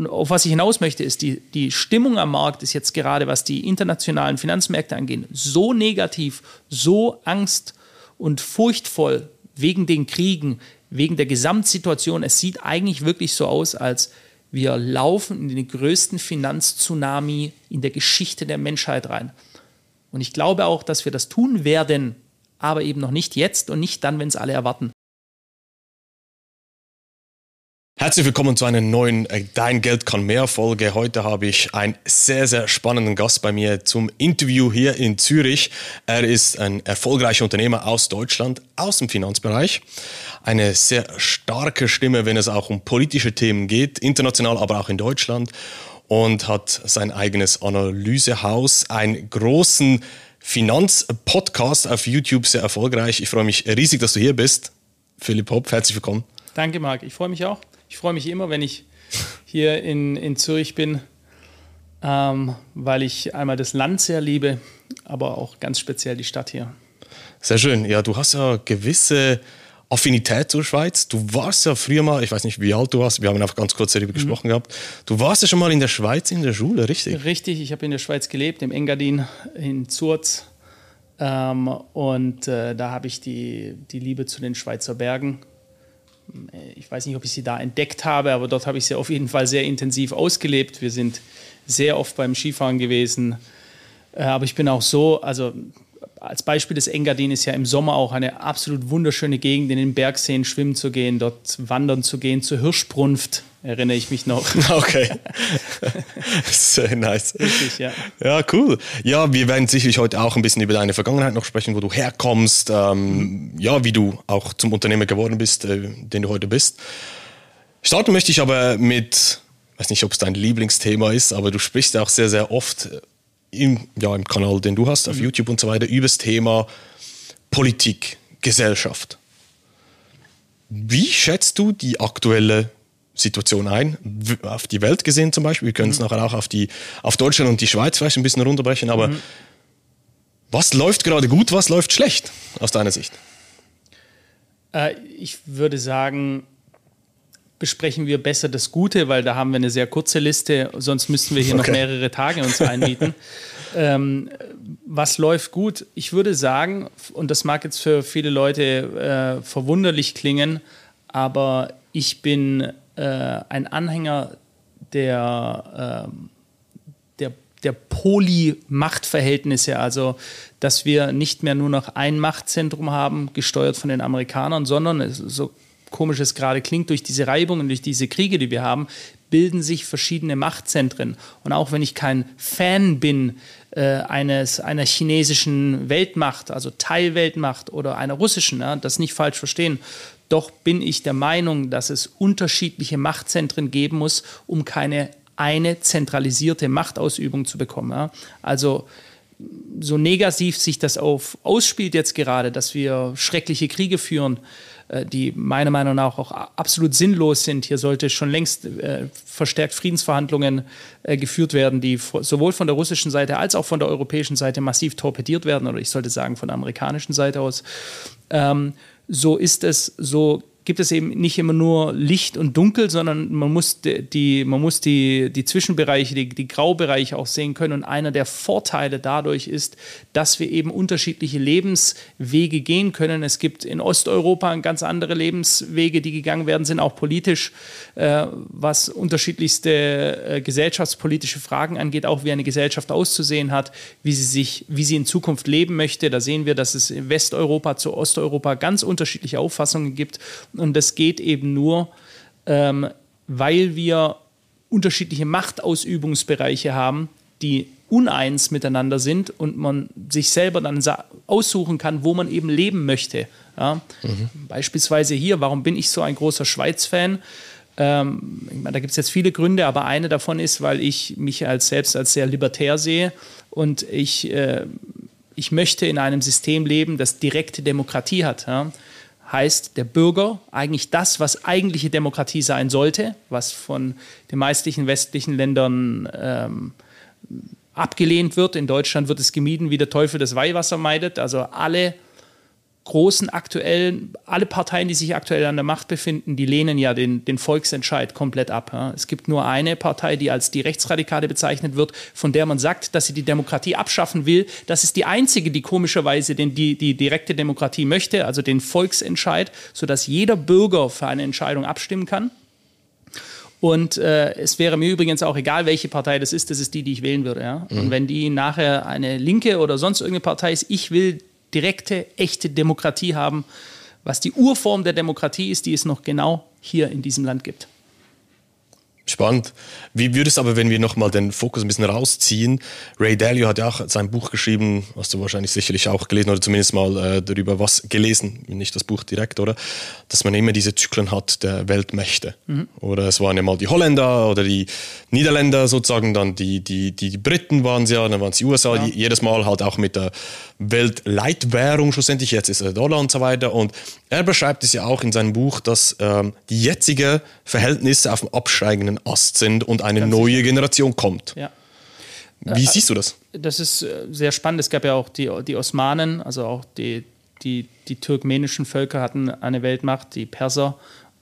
Und auf was ich hinaus möchte, ist, die, die Stimmung am Markt ist jetzt gerade, was die internationalen Finanzmärkte angeht, so negativ, so angst- und furchtvoll wegen den Kriegen, wegen der Gesamtsituation. Es sieht eigentlich wirklich so aus, als wir laufen in den größten Finanztsunami in der Geschichte der Menschheit rein. Und ich glaube auch, dass wir das tun werden, aber eben noch nicht jetzt und nicht dann, wenn es alle erwarten. Herzlich willkommen zu einer neuen äh, Dein Geld kann mehr Folge. Heute habe ich einen sehr, sehr spannenden Gast bei mir zum Interview hier in Zürich. Er ist ein erfolgreicher Unternehmer aus Deutschland, aus dem Finanzbereich. Eine sehr starke Stimme, wenn es auch um politische Themen geht, international, aber auch in Deutschland. Und hat sein eigenes Analysehaus, einen großen Finanzpodcast auf YouTube, sehr erfolgreich. Ich freue mich riesig, dass du hier bist. Philipp Hopp, herzlich willkommen. Danke, Marc. Ich freue mich auch. Ich freue mich immer, wenn ich hier in, in Zürich bin, ähm, weil ich einmal das Land sehr liebe, aber auch ganz speziell die Stadt hier. Sehr schön. Ja, du hast ja gewisse Affinität zur Schweiz. Du warst ja früher mal, ich weiß nicht, wie alt du warst, wir haben einfach ganz kurz darüber mhm. gesprochen gehabt. Du warst ja schon mal in der Schweiz in der Schule, richtig? Richtig, ich habe in der Schweiz gelebt, im Engadin, in Zurz. Ähm, und äh, da habe ich die, die Liebe zu den Schweizer Bergen ich weiß nicht, ob ich sie da entdeckt habe, aber dort habe ich sie auf jeden Fall sehr intensiv ausgelebt. Wir sind sehr oft beim Skifahren gewesen. Äh, aber ich bin auch so, also als Beispiel des Engadin ist ja im Sommer auch eine absolut wunderschöne Gegend, in den Bergseen schwimmen zu gehen, dort wandern zu gehen, zur Hirschbrunft, erinnere ich mich noch. Okay. Sehr nice. Richtig, ja. Ja, cool. Ja, wir werden sicherlich heute auch ein bisschen über deine Vergangenheit noch sprechen, wo du herkommst, ähm, mhm. ja, wie du auch zum Unternehmer geworden bist, äh, den du heute bist. Starten möchte ich aber mit, ich weiß nicht, ob es dein Lieblingsthema ist, aber du sprichst ja auch sehr, sehr oft im, ja, im Kanal, den du hast, auf mhm. YouTube und so weiter, über das Thema Politik, Gesellschaft. Wie schätzt du die aktuelle Situation ein, auf die Welt gesehen zum Beispiel? Wir können es mhm. nachher auch auf, die, auf Deutschland und die Schweiz vielleicht ein bisschen runterbrechen, aber mhm. was läuft gerade gut, was läuft schlecht aus deiner Sicht? Äh, ich würde sagen, besprechen wir besser das Gute, weil da haben wir eine sehr kurze Liste, sonst müssten wir hier okay. noch mehrere Tage uns einmieten. ähm, was läuft gut? Ich würde sagen, und das mag jetzt für viele Leute äh, verwunderlich klingen, aber ich bin äh, ein Anhänger der, äh, der, der Poly-Machtverhältnisse, also dass wir nicht mehr nur noch ein Machtzentrum haben, gesteuert von den Amerikanern, sondern so komisch es gerade klingt, durch diese Reibungen, durch diese Kriege, die wir haben, bilden sich verschiedene Machtzentren. Und auch wenn ich kein Fan bin äh, eines, einer chinesischen Weltmacht, also Teilweltmacht oder einer russischen, ja, das nicht falsch verstehen, doch bin ich der Meinung, dass es unterschiedliche Machtzentren geben muss, um keine eine zentralisierte Machtausübung zu bekommen. Ja. Also so negativ sich das auf, ausspielt jetzt gerade, dass wir schreckliche Kriege führen, äh, die meiner Meinung nach auch absolut sinnlos sind. Hier sollte schon längst äh, verstärkt Friedensverhandlungen äh, geführt werden, die sowohl von der russischen Seite als auch von der europäischen Seite massiv torpediert werden, oder ich sollte sagen von der amerikanischen Seite aus. Ähm, so ist es, so gibt es eben nicht immer nur Licht und Dunkel, sondern man muss die, man muss die, die Zwischenbereiche, die, die Graubereiche auch sehen können. Und einer der Vorteile dadurch ist, dass wir eben unterschiedliche Lebenswege gehen können. Es gibt in Osteuropa ganz andere Lebenswege, die gegangen werden, sind auch politisch, äh, was unterschiedlichste äh, gesellschaftspolitische Fragen angeht, auch wie eine Gesellschaft auszusehen hat, wie sie sich, wie sie in Zukunft leben möchte. Da sehen wir, dass es in Westeuropa zu Osteuropa ganz unterschiedliche Auffassungen gibt und das geht eben nur, ähm, weil wir unterschiedliche Machtausübungsbereiche haben, die uneins miteinander sind und man sich selber dann aussuchen kann, wo man eben leben möchte. Ja? Mhm. Beispielsweise hier, warum bin ich so ein großer Schweiz-Fan? Ähm, meine, da gibt es jetzt viele Gründe, aber eine davon ist, weil ich mich als selbst als sehr libertär sehe und ich, äh, ich möchte in einem System leben, das direkte Demokratie hat. Ja? Heißt der Bürger eigentlich das, was eigentliche Demokratie sein sollte, was von den meisten westlichen Ländern ähm, abgelehnt wird. In Deutschland wird es gemieden, wie der Teufel das Weihwasser meidet. Also alle großen aktuellen, alle Parteien, die sich aktuell an der Macht befinden, die lehnen ja den, den Volksentscheid komplett ab. Ja. Es gibt nur eine Partei, die als die Rechtsradikale bezeichnet wird, von der man sagt, dass sie die Demokratie abschaffen will. Das ist die einzige, die komischerweise den, die, die direkte Demokratie möchte, also den Volksentscheid, sodass jeder Bürger für eine Entscheidung abstimmen kann. Und äh, es wäre mir übrigens auch egal, welche Partei das ist, das ist die, die ich wählen würde. Ja? Mhm. Und wenn die nachher eine linke oder sonst irgendeine Partei ist, ich will direkte, echte Demokratie haben, was die Urform der Demokratie ist, die es noch genau hier in diesem Land gibt. Spannend. Wie würde es aber, wenn wir nochmal den Fokus ein bisschen rausziehen? Ray Dalio hat ja auch sein Buch geschrieben, hast du wahrscheinlich sicherlich auch gelesen oder zumindest mal äh, darüber was gelesen, nicht das Buch direkt, oder? Dass man immer diese Zyklen hat der Weltmächte. Mhm. Oder es waren ja mal die Holländer oder die Niederländer sozusagen, dann die, die, die Briten waren es ja, dann waren es die USA, ja. die, jedes Mal halt auch mit der Weltleitwährung schlussendlich, jetzt ist er Dollar und so weiter. Und er beschreibt es ja auch in seinem Buch, dass ähm, die jetzigen Verhältnisse auf dem absteigenden Ast sind und eine Ganz neue sicher. Generation kommt. Ja. Wie äh, siehst du das? Das ist äh, sehr spannend. Es gab ja auch die, die Osmanen, also auch die, die, die turkmenischen Völker hatten eine Weltmacht, die Perser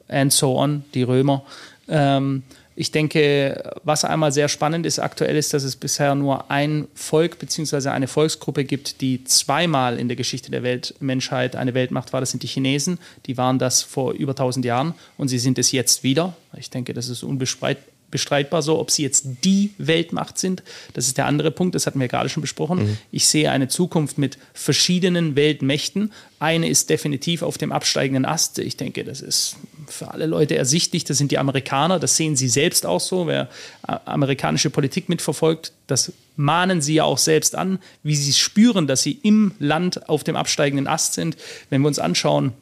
and so on, die Römer. Ähm, ich denke, was einmal sehr spannend ist aktuell ist, dass es bisher nur ein Volk bzw. eine Volksgruppe gibt, die zweimal in der Geschichte der Welt, Menschheit eine Weltmacht war. Das sind die Chinesen. Die waren das vor über 1000 Jahren und sie sind es jetzt wieder. Ich denke, das ist unbestreitbar bestreitbar so, ob sie jetzt die Weltmacht sind. Das ist der andere Punkt, das hatten wir gerade schon besprochen. Mhm. Ich sehe eine Zukunft mit verschiedenen Weltmächten. Eine ist definitiv auf dem absteigenden Ast. Ich denke, das ist für alle Leute ersichtlich. Das sind die Amerikaner. Das sehen sie selbst auch so. Wer amerikanische Politik mitverfolgt, das mahnen sie ja auch selbst an, wie sie spüren, dass sie im Land auf dem absteigenden Ast sind. Wenn wir uns anschauen,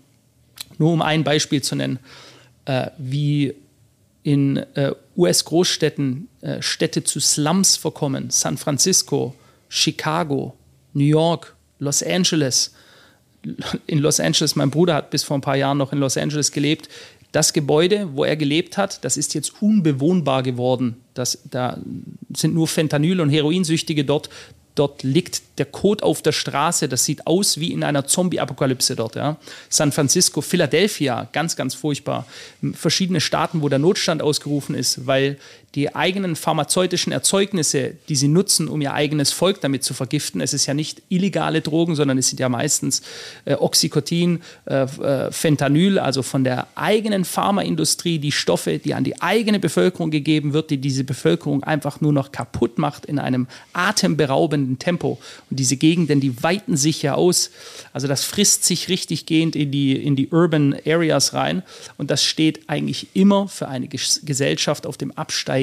nur um ein Beispiel zu nennen, äh, wie in äh, US-Großstädten äh, Städte zu Slums verkommen. San Francisco, Chicago, New York, Los Angeles. In Los Angeles, mein Bruder hat bis vor ein paar Jahren noch in Los Angeles gelebt. Das Gebäude, wo er gelebt hat, das ist jetzt unbewohnbar geworden. Das, da sind nur Fentanyl- und Heroinsüchtige dort. Dort liegt der Code auf der Straße. Das sieht aus wie in einer Zombie-Apokalypse dort. Ja. San Francisco, Philadelphia, ganz, ganz furchtbar. Verschiedene Staaten, wo der Notstand ausgerufen ist, weil die eigenen pharmazeutischen Erzeugnisse, die sie nutzen, um ihr eigenes Volk damit zu vergiften. Es ist ja nicht illegale Drogen, sondern es sind ja meistens äh, Oxycotin, äh, äh, Fentanyl, also von der eigenen Pharmaindustrie die Stoffe, die an die eigene Bevölkerung gegeben wird, die diese Bevölkerung einfach nur noch kaputt macht in einem atemberaubenden Tempo. Und diese Gegenden, die weiten sich ja aus. Also das frisst sich richtig gehend in die, in die Urban Areas rein. Und das steht eigentlich immer für eine Gesellschaft auf dem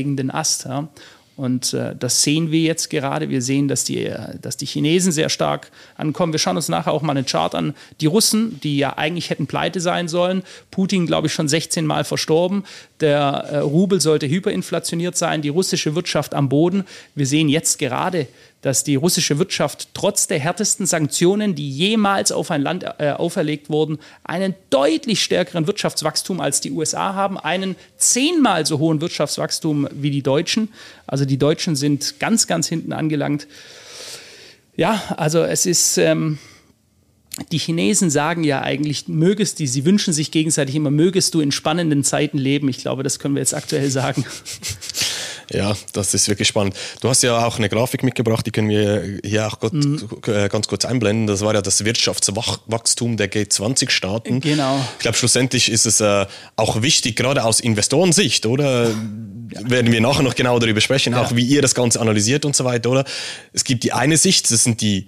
absteigenden Ast. Ja. Und äh, das sehen wir jetzt gerade. Wir sehen, dass die, äh, dass die Chinesen sehr stark ankommen. Wir schauen uns nachher auch mal einen Chart an. Die Russen, die ja eigentlich hätten pleite sein sollen. Putin, glaube ich, schon 16 Mal verstorben. Der äh, Rubel sollte hyperinflationiert sein. Die russische Wirtschaft am Boden. Wir sehen jetzt gerade, dass die russische Wirtschaft trotz der härtesten Sanktionen, die jemals auf ein Land äh, auferlegt wurden, einen deutlich stärkeren Wirtschaftswachstum als die USA haben, einen zehnmal so hohen Wirtschaftswachstum wie die Deutschen. Also die Deutschen sind ganz, ganz hinten angelangt. Ja, also es ist. Ähm, die Chinesen sagen ja eigentlich, mögest die, sie wünschen sich gegenseitig immer, mögest du in spannenden Zeiten leben. Ich glaube, das können wir jetzt aktuell sagen. Ja, das ist wirklich spannend. Du hast ja auch eine Grafik mitgebracht, die können wir hier auch gut, mhm. Äh, ganz kurz einblenden. Das war ja das Wirtschaftswachstum der G20-Staaten. Genau. Ich glaube, schlussendlich ist es äh, auch wichtig, gerade aus Investorensicht, oder? Ja. Werden wir nachher noch genau darüber sprechen, ja. auch wie ihr das Ganze analysiert und so weiter, oder? Es gibt die eine Sicht, das sind die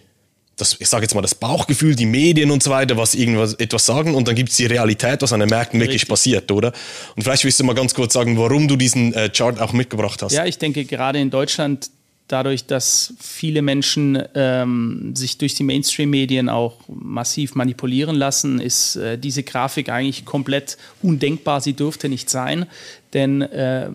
das, ich sage jetzt mal, das Bauchgefühl, die Medien und so weiter, was irgendwas etwas sagen und dann gibt es die Realität, was an den Märkten Richtig. wirklich passiert, oder? Und vielleicht willst du mal ganz kurz sagen, warum du diesen äh, Chart auch mitgebracht hast. Ja, ich denke gerade in Deutschland dadurch, dass viele Menschen ähm, sich durch die Mainstream-Medien auch massiv manipulieren lassen, ist äh, diese Grafik eigentlich komplett undenkbar. Sie dürfte nicht sein, denn äh,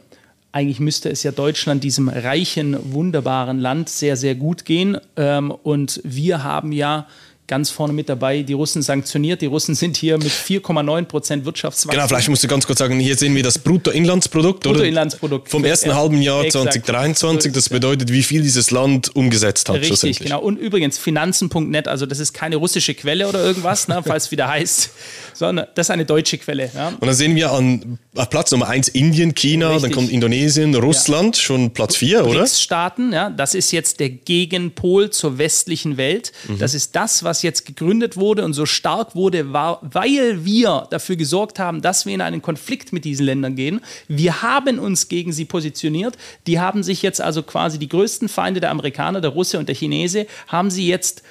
eigentlich müsste es ja Deutschland, diesem reichen, wunderbaren Land, sehr, sehr gut gehen. Ähm, und wir haben ja ganz vorne mit dabei, die Russen sanktioniert. Die Russen sind hier mit 4,9 Prozent Wirtschaftswachstum. Genau, vielleicht musst du ganz kurz sagen, hier sehen wir das Bruttoinlandsprodukt, Bruttoinlandsprodukt vom ersten halben Jahr exakt. 2023. Das bedeutet, wie viel dieses Land umgesetzt hat. Richtig, genau. Und übrigens Finanzen.net, also das ist keine russische Quelle oder irgendwas, ne, falls es wieder heißt, sondern das ist eine deutsche Quelle. Ja. Und dann sehen wir an Platz Nummer 1 Indien, China, Richtig. dann kommt Indonesien, Russland, ja. schon Platz 4, oder? Staaten, ja, das ist jetzt der Gegenpol zur westlichen Welt. Mhm. Das ist das, was jetzt gegründet wurde und so stark wurde, war, weil wir dafür gesorgt haben, dass wir in einen Konflikt mit diesen Ländern gehen. Wir haben uns gegen sie positioniert. Die haben sich jetzt also quasi die größten Feinde der Amerikaner, der Russe und der Chinese, haben sie jetzt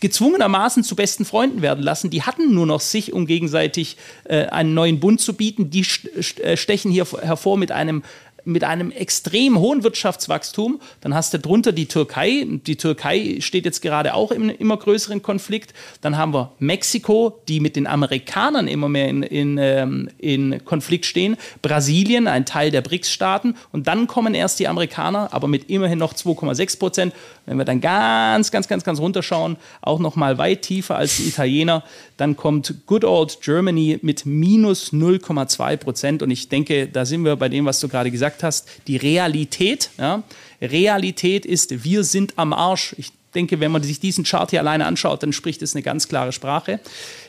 gezwungenermaßen zu besten Freunden werden lassen. Die hatten nur noch sich, um gegenseitig äh, einen neuen Bund zu bieten. Die äh, stechen hier hervor mit einem mit einem extrem hohen Wirtschaftswachstum. Dann hast du drunter die Türkei. Die Türkei steht jetzt gerade auch im immer größeren Konflikt. Dann haben wir Mexiko, die mit den Amerikanern immer mehr in, in, ähm, in Konflikt stehen. Brasilien, ein Teil der BRICS-Staaten. Und dann kommen erst die Amerikaner, aber mit immerhin noch 2,6 Prozent. Wenn wir dann ganz, ganz, ganz, ganz runterschauen, auch noch mal weit tiefer als die Italiener, dann kommt Good Old Germany mit minus 0,2 Prozent. Und ich denke, da sind wir bei dem, was du gerade gesagt hast, die Realität. Ja? Realität ist, wir sind am Arsch. Ich denke, wenn man sich diesen Chart hier alleine anschaut, dann spricht es eine ganz klare Sprache.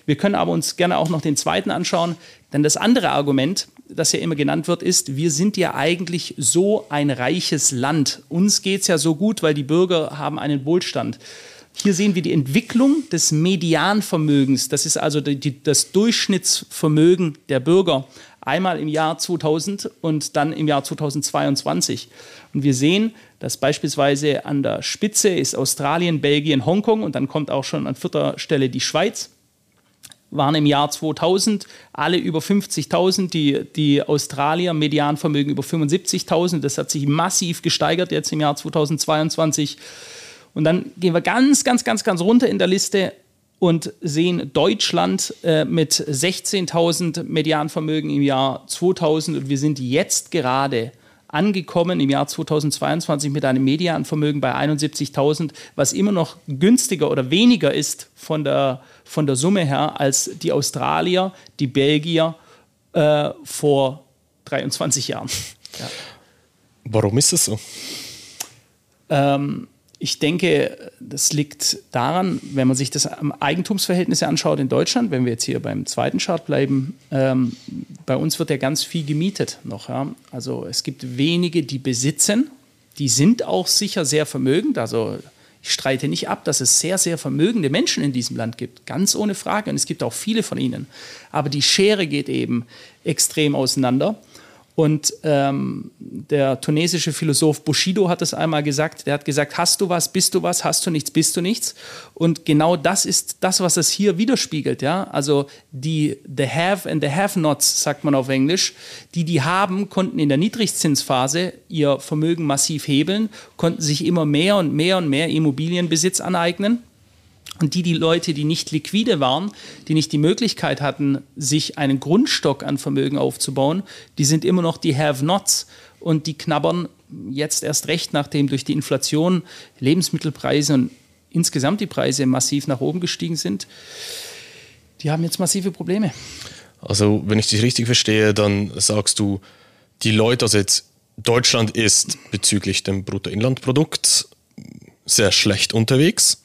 Wir können aber uns gerne auch noch den zweiten anschauen, denn das andere Argument, das ja immer genannt wird, ist, wir sind ja eigentlich so ein reiches Land. Uns geht es ja so gut, weil die Bürger haben einen Wohlstand. Hier sehen wir die Entwicklung des Medianvermögens. Das ist also die, die, das Durchschnittsvermögen der Bürger. Einmal im Jahr 2000 und dann im Jahr 2022. Und wir sehen, dass beispielsweise an der Spitze ist Australien, Belgien, Hongkong und dann kommt auch schon an vierter Stelle die Schweiz waren im Jahr 2000 alle über 50.000, die, die Australier Medianvermögen über 75.000. Das hat sich massiv gesteigert jetzt im Jahr 2022. Und dann gehen wir ganz, ganz, ganz, ganz runter in der Liste und sehen Deutschland äh, mit 16.000 Medianvermögen im Jahr 2000 und wir sind jetzt gerade angekommen im Jahr 2022 mit einem Medianvermögen bei 71.000, was immer noch günstiger oder weniger ist von der, von der Summe her als die Australier, die Belgier äh, vor 23 Jahren. Ja. Warum ist es so? Ähm, ich denke, das liegt daran, wenn man sich das Eigentumsverhältnisse anschaut in Deutschland, wenn wir jetzt hier beim zweiten Chart bleiben, ähm, bei uns wird ja ganz viel gemietet noch. Ja? Also es gibt wenige, die besitzen, die sind auch sicher sehr vermögend. Also ich streite nicht ab, dass es sehr, sehr vermögende Menschen in diesem Land gibt, ganz ohne Frage. Und es gibt auch viele von ihnen. Aber die Schere geht eben extrem auseinander. Und ähm, der tunesische Philosoph Bushido hat es einmal gesagt. Der hat gesagt: Hast du was, bist du was, hast du nichts, bist du nichts. Und genau das ist das, was es hier widerspiegelt. Ja? Also die The Have and the Have-Nots, sagt man auf Englisch. Die, die haben, konnten in der Niedrigzinsphase ihr Vermögen massiv hebeln, konnten sich immer mehr und mehr und mehr Immobilienbesitz aneignen. Und die, die Leute, die nicht liquide waren, die nicht die Möglichkeit hatten, sich einen Grundstock an Vermögen aufzubauen, die sind immer noch die Have-Nots und die knabbern jetzt erst recht, nachdem durch die Inflation Lebensmittelpreise und insgesamt die Preise massiv nach oben gestiegen sind. Die haben jetzt massive Probleme. Also, wenn ich dich richtig verstehe, dann sagst du, die Leute, also jetzt Deutschland ist bezüglich dem Bruttoinlandprodukt sehr schlecht unterwegs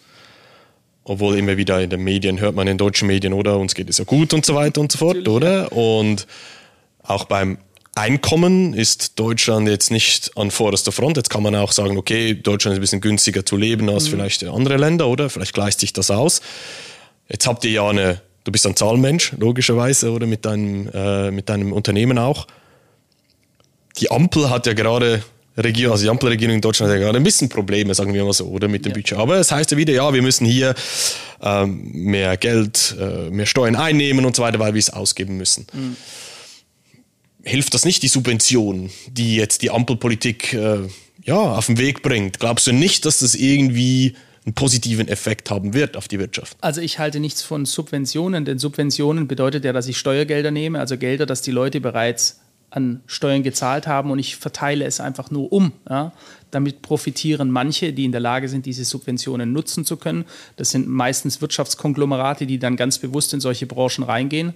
obwohl immer wieder in den Medien hört man in deutschen Medien, oder uns geht es ja gut und so weiter und so fort, Natürlich, oder? Ja. Und auch beim Einkommen ist Deutschland jetzt nicht an vorderster Front. Jetzt kann man auch sagen, okay, Deutschland ist ein bisschen günstiger zu leben als mhm. vielleicht andere Länder, oder? Vielleicht gleicht sich das aus. Jetzt habt ihr ja eine, du bist ein Zahlenmensch, logischerweise, oder mit deinem, äh, mit deinem Unternehmen auch. Die Ampel hat ja gerade Regierung, also die Ampelregierung in Deutschland hat ja gerade ein bisschen Probleme, sagen wir mal so, oder mit dem ja. Budget. Aber es heißt ja wieder, ja, wir müssen hier ähm, mehr Geld, äh, mehr Steuern einnehmen und so weiter, weil wir es ausgeben müssen. Mhm. Hilft das nicht, die Subvention, die jetzt die Ampelpolitik äh, ja, auf den Weg bringt? Glaubst du nicht, dass das irgendwie einen positiven Effekt haben wird auf die Wirtschaft? Also ich halte nichts von Subventionen, denn Subventionen bedeutet ja, dass ich Steuergelder nehme, also Gelder, dass die Leute bereits an Steuern gezahlt haben und ich verteile es einfach nur um. Ja? Damit profitieren manche, die in der Lage sind, diese Subventionen nutzen zu können. Das sind meistens Wirtschaftskonglomerate, die dann ganz bewusst in solche Branchen reingehen.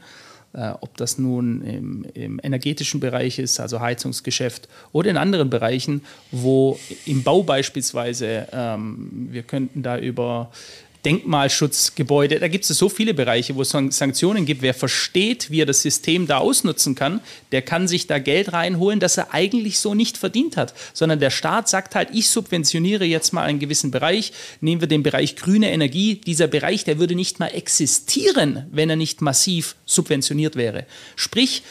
Äh, ob das nun im, im, energetischen Bereich ist, also Heizungsgeschäft, oder in anderen Bereichen, wo im Bau beispielsweise, ähm, wir könnten da über Denkmalschutzgebäude. Da gibt es so viele Bereiche, wo es Sanktionen gibt. Wer versteht, wie er das System da ausnutzen kann, der kann sich da Geld reinholen, das er eigentlich so nicht verdient hat. Sondern der Staat sagt halt, ich subventioniere jetzt mal einen gewissen Bereich. Nehmen wir den Bereich grüne Energie. Dieser Bereich, der würde nicht mal existieren, wenn er nicht massiv subventioniert wäre. Sprich,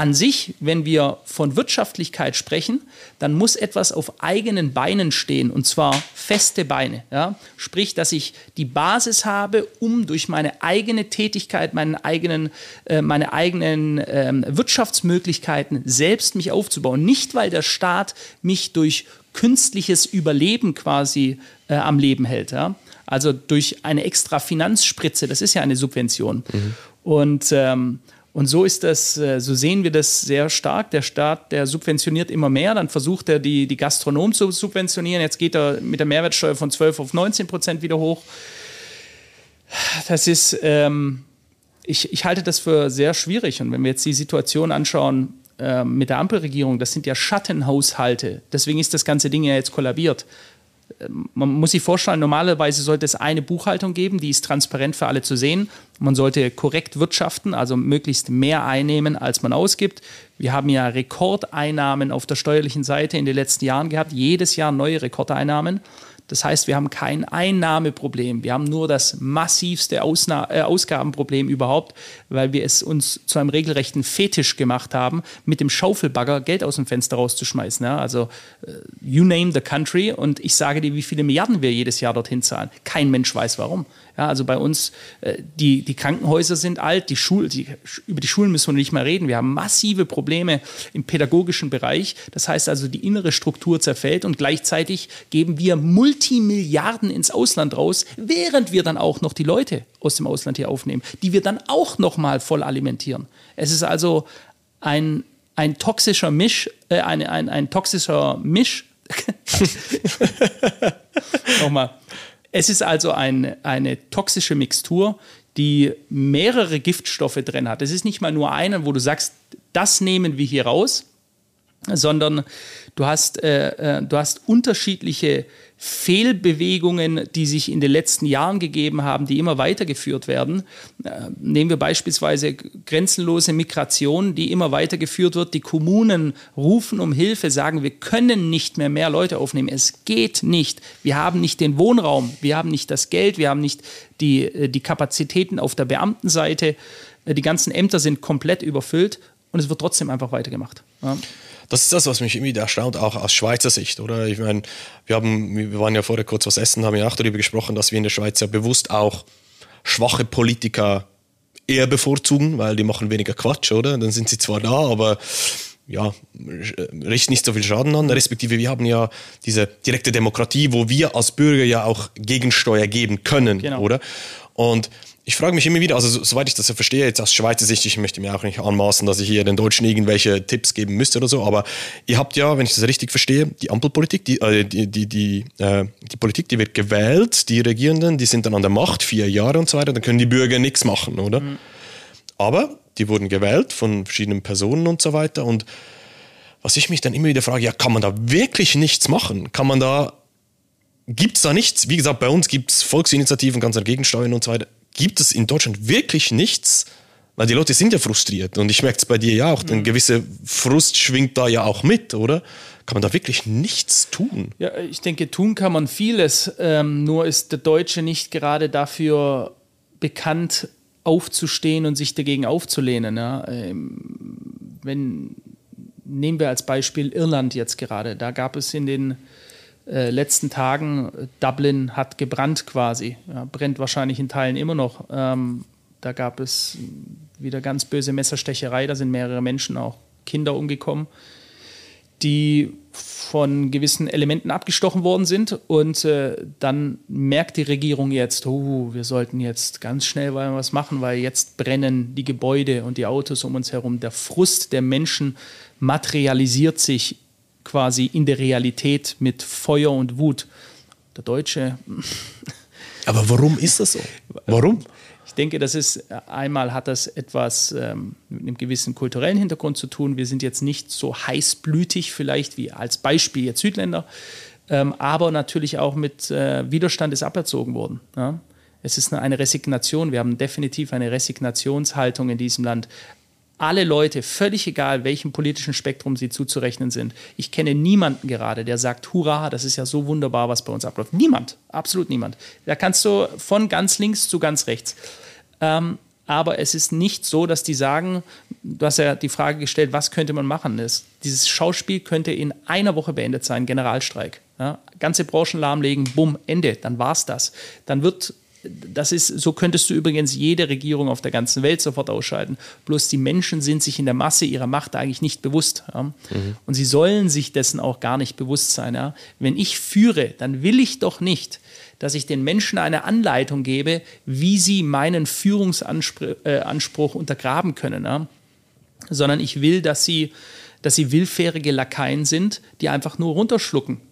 an sich, wenn wir von Wirtschaftlichkeit sprechen, dann muss etwas auf eigenen Beinen stehen und zwar feste Beine. Ja? Sprich, dass ich die Basis habe, um durch meine eigene Tätigkeit, meinen eigenen, äh, meine eigenen äh, Wirtschaftsmöglichkeiten selbst mich aufzubauen. Nicht, weil der Staat mich durch künstliches Überleben quasi äh, am Leben hält. Ja? Also durch eine extra Finanzspritze, das ist ja eine Subvention. Mhm. Und ähm, und so ist das, äh, so sehen wir das sehr stark. Der Staat, der subventioniert immer mehr, dann versucht er die, die Gastronomen zu subventionieren. Jetzt geht er mit der Mehrwertsteuer von 12 auf 19 Prozent wieder hoch. Das ist, ähm, ich, ich halte das für sehr schwierig. Und wenn wir jetzt die Situation anschauen äh, mit der Ampelregierung, das sind ja Schattenhaushalte. Deswegen ist das ganze Ding ja jetzt kollabiert man muss sich vorstellen, normalerweise sollte es eine Buchhaltung geben, die ist transparent für alle zu sehen. Man sollte korrekt wirtschaften, also möglichst mehr einnehmen, als man ausgibt. Wir haben ja Rekordeinnahmen auf der steuerlichen Seite in den letzten Jahren gehabt, jedes Jahr neue Rekordeinnahmen. Das heißt, wir haben kein Einnahmeproblem. Wir haben nur das massivste Ausna äh, Ausgabenproblem überhaupt, weil wir es uns zu einem regelrechten Fetisch gemacht haben, mit dem Schaufelbagger Geld aus dem Fenster rauszuschmeißen. Ja? Also, äh, you name the country und ich sage dir, wie viele Milliarden wir jedes Jahr dorthin zahlen. Kein Mensch weiß warum. Ja, also bei uns, äh, die, die Krankenhäuser sind alt, die Schul, die, über die Schulen müssen wir nicht mehr reden. Wir haben massive Probleme im pädagogischen Bereich. Das heißt also, die innere Struktur zerfällt und gleichzeitig geben wir Multimilliarden ins Ausland raus, während wir dann auch noch die Leute aus dem Ausland hier aufnehmen, die wir dann auch noch mal voll alimentieren. Es ist also ein, ein toxischer Misch, äh, ein, ein, ein toxischer Misch. Nochmal. Es ist also ein, eine toxische Mixtur, die mehrere Giftstoffe drin hat. Es ist nicht mal nur einer, wo du sagst, das nehmen wir hier raus, sondern du hast, äh, äh, du hast unterschiedliche Fehlbewegungen, die sich in den letzten Jahren gegeben haben, die immer weitergeführt werden. Äh, nehmen wir beispielsweise grenzenlose Migration, die immer weitergeführt wird. Die Kommunen rufen um Hilfe, sagen, wir können nicht mehr mehr Leute aufnehmen. Es geht nicht. Wir haben nicht den Wohnraum, wir haben nicht das Geld, wir haben nicht die, äh, die Kapazitäten auf der Beamtenseite. Äh, die ganzen Ämter sind komplett überfüllt und es wird trotzdem einfach weitergemacht. Ja das ist das, was mich immer erstaunt, auch aus Schweizer Sicht, oder? Ich meine, wir haben, wir waren ja vorher kurz was essen, haben ja auch darüber gesprochen, dass wir in der Schweiz ja bewusst auch schwache Politiker eher bevorzugen, weil die machen weniger Quatsch, oder? Dann sind sie zwar da, aber ja, richten nicht so viel Schaden an, respektive wir haben ja diese direkte Demokratie, wo wir als Bürger ja auch Gegensteuer geben können, genau. oder? Und ich frage mich immer wieder, also soweit ich das ja verstehe, jetzt aus Schweizer Sicht, ich möchte mir auch nicht anmaßen, dass ich hier den Deutschen irgendwelche Tipps geben müsste oder so, aber ihr habt ja, wenn ich das richtig verstehe, die Ampelpolitik, die, äh, die, die, die, äh, die Politik, die wird gewählt, die Regierenden, die sind dann an der Macht, vier Jahre und so weiter, dann können die Bürger nichts machen, oder? Mhm. Aber die wurden gewählt von verschiedenen Personen und so weiter und was ich mich dann immer wieder frage, ja, kann man da wirklich nichts machen? Kann man da, gibt es da nichts? Wie gesagt, bei uns gibt es Volksinitiativen, ganz dagegen steuern und so weiter gibt es in Deutschland wirklich nichts, weil die Leute sind ja frustriert und ich merke es bei dir ja auch, mhm. ein gewisser Frust schwingt da ja auch mit, oder? Kann man da wirklich nichts tun? Ja, ich denke, tun kann man vieles, ähm, nur ist der Deutsche nicht gerade dafür bekannt, aufzustehen und sich dagegen aufzulehnen. Ja? Ähm, wenn, nehmen wir als Beispiel Irland jetzt gerade, da gab es in den äh, letzten Tagen, Dublin hat gebrannt quasi, ja, brennt wahrscheinlich in Teilen immer noch. Ähm, da gab es wieder ganz böse Messerstecherei, da sind mehrere Menschen, auch Kinder umgekommen, die von gewissen Elementen abgestochen worden sind. Und äh, dann merkt die Regierung jetzt, oh, wir sollten jetzt ganz schnell was machen, weil jetzt brennen die Gebäude und die Autos um uns herum. Der Frust der Menschen materialisiert sich quasi in der Realität mit Feuer und Wut. Der Deutsche. Aber warum ist das so? Warum? Ich denke, das ist einmal hat das etwas ähm, mit einem gewissen kulturellen Hintergrund zu tun. Wir sind jetzt nicht so heißblütig vielleicht wie als Beispiel jetzt Südländer, ähm, aber natürlich auch mit äh, Widerstand ist aberzogen worden. Ja? Es ist eine Resignation. Wir haben definitiv eine Resignationshaltung in diesem Land alle Leute, völlig egal, welchem politischen Spektrum sie zuzurechnen sind. Ich kenne niemanden gerade, der sagt, hurra, das ist ja so wunderbar, was bei uns abläuft. Niemand, absolut niemand. Da kannst du von ganz links zu ganz rechts. Ähm, aber es ist nicht so, dass die sagen, du hast ja die Frage gestellt, was könnte man machen? Das, dieses Schauspiel könnte in einer Woche beendet sein, Generalstreik. Ja, ganze Branchen lahmlegen, bumm, Ende, dann war's das. Dann wird das ist, so könntest du übrigens jede Regierung auf der ganzen Welt sofort ausschalten. Bloß die Menschen sind sich in der Masse ihrer Macht eigentlich nicht bewusst. Ja? Mhm. Und sie sollen sich dessen auch gar nicht bewusst sein. Ja? Wenn ich führe, dann will ich doch nicht, dass ich den Menschen eine Anleitung gebe, wie sie meinen Führungsanspruch äh, untergraben können. Ja? Sondern ich will, dass sie, dass sie willfährige Lakaien sind, die einfach nur runterschlucken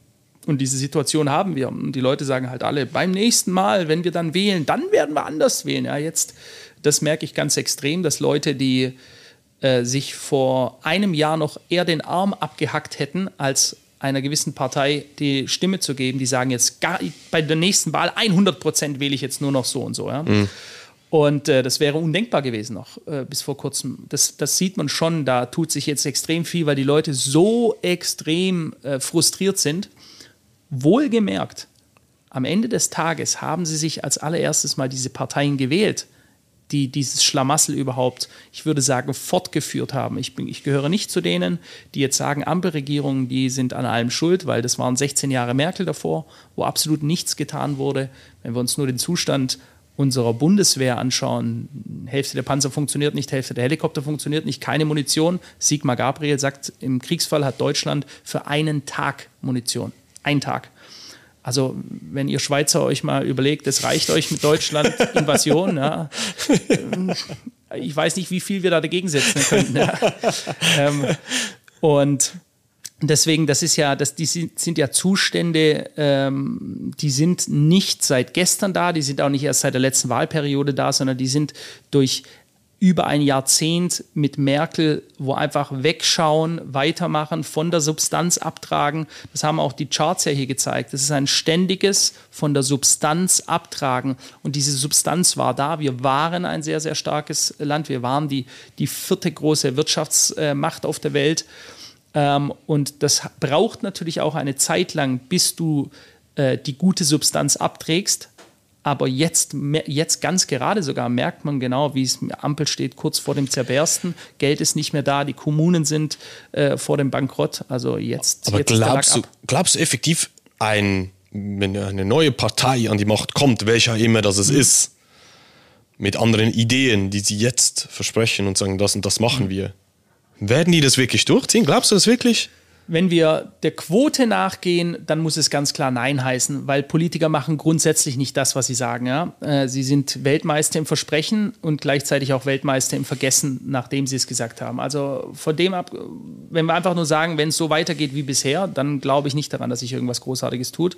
und diese Situation haben wir. Und die Leute sagen halt alle, beim nächsten Mal, wenn wir dann wählen, dann werden wir anders wählen. Ja, jetzt, das merke ich ganz extrem, dass Leute, die äh, sich vor einem Jahr noch eher den Arm abgehackt hätten, als einer gewissen Partei die Stimme zu geben, die sagen jetzt, gar, bei der nächsten Wahl 100 Prozent wähle ich jetzt nur noch so und so. Ja? Mhm. Und äh, das wäre undenkbar gewesen noch äh, bis vor kurzem. Das, das, sieht man schon, da tut sich jetzt extrem viel, weil die Leute so extrem äh, frustriert sind Wohlgemerkt, am Ende des Tages haben sie sich als allererstes mal diese Parteien gewählt, die dieses Schlamassel überhaupt, ich würde sagen, fortgeführt haben. Ich, bin, ich gehöre nicht zu denen, die jetzt sagen, Ampelregierungen, die sind an allem schuld, weil das waren 16 Jahre Merkel davor, wo absolut nichts getan wurde. Wenn wir uns nur den Zustand unserer Bundeswehr anschauen, Hälfte der Panzer funktioniert nicht, Hälfte der Helikopter funktioniert nicht, keine Munition. Sigmar Gabriel sagt, im Kriegsfall hat Deutschland für einen Tag Munition. Ein Tag. Also, wenn ihr Schweizer euch mal überlegt, es reicht euch mit Deutschland Invasion, ja. Ich weiß nicht, wie viel wir da dagegen setzen könnten. Ja. Ähm, und deswegen, das ist ja, das, die sind ja Zustände, ähm, die sind nicht seit gestern da, die sind auch nicht erst seit der letzten Wahlperiode da, sondern die sind durch über ein Jahrzehnt mit Merkel, wo einfach wegschauen, weitermachen, von der Substanz abtragen. Das haben auch die Charts ja hier gezeigt. Das ist ein ständiges von der Substanz abtragen. Und diese Substanz war da. Wir waren ein sehr, sehr starkes Land. Wir waren die, die vierte große Wirtschaftsmacht auf der Welt. Ähm, und das braucht natürlich auch eine Zeit lang, bis du äh, die gute Substanz abträgst. Aber jetzt, jetzt ganz gerade sogar merkt man genau, wie es Ampel steht, kurz vor dem Zerbersten. Geld ist nicht mehr da, die Kommunen sind äh, vor dem Bankrott. Also jetzt. Aber jetzt glaubst, du, glaubst du effektiv, ein, wenn eine neue Partei an die Macht kommt, welcher immer das es mhm. ist, mit anderen Ideen, die sie jetzt versprechen und sagen, das und das machen mhm. wir, werden die das wirklich durchziehen? Glaubst du das wirklich? Wenn wir der Quote nachgehen, dann muss es ganz klar Nein heißen, weil Politiker machen grundsätzlich nicht das, was sie sagen. Ja? Äh, sie sind Weltmeister im Versprechen und gleichzeitig auch Weltmeister im Vergessen, nachdem sie es gesagt haben. Also von dem ab, wenn wir einfach nur sagen, wenn es so weitergeht wie bisher, dann glaube ich nicht daran, dass sich irgendwas Großartiges tut.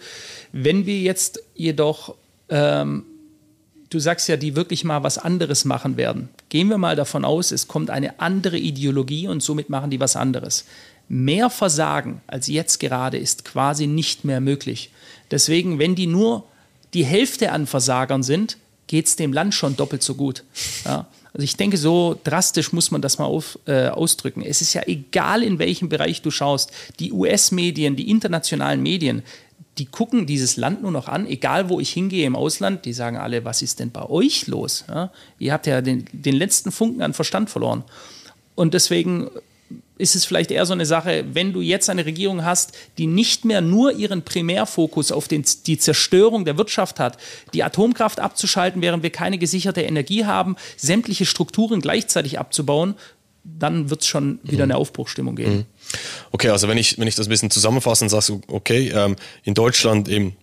Wenn wir jetzt jedoch ähm, du sagst ja, die wirklich mal was anderes machen werden. Gehen wir mal davon aus, es kommt eine andere Ideologie und somit machen die was anderes. Mehr Versagen als jetzt gerade ist quasi nicht mehr möglich. Deswegen, wenn die nur die Hälfte an Versagern sind, geht es dem Land schon doppelt so gut. Ja? Also ich denke, so drastisch muss man das mal auf, äh, ausdrücken. Es ist ja egal, in welchem Bereich du schaust. Die US-Medien, die internationalen Medien, die gucken dieses Land nur noch an, egal wo ich hingehe im Ausland, die sagen alle, was ist denn bei euch los? Ja? Ihr habt ja den, den letzten Funken an Verstand verloren. Und deswegen ist es vielleicht eher so eine Sache, wenn du jetzt eine Regierung hast, die nicht mehr nur ihren Primärfokus auf den, die Zerstörung der Wirtschaft hat, die Atomkraft abzuschalten, während wir keine gesicherte Energie haben, sämtliche Strukturen gleichzeitig abzubauen, dann wird es schon wieder eine Aufbruchstimmung geben. Mhm. Okay, also wenn ich, wenn ich das ein bisschen zusammenfasse und sage, okay, ähm, in Deutschland eben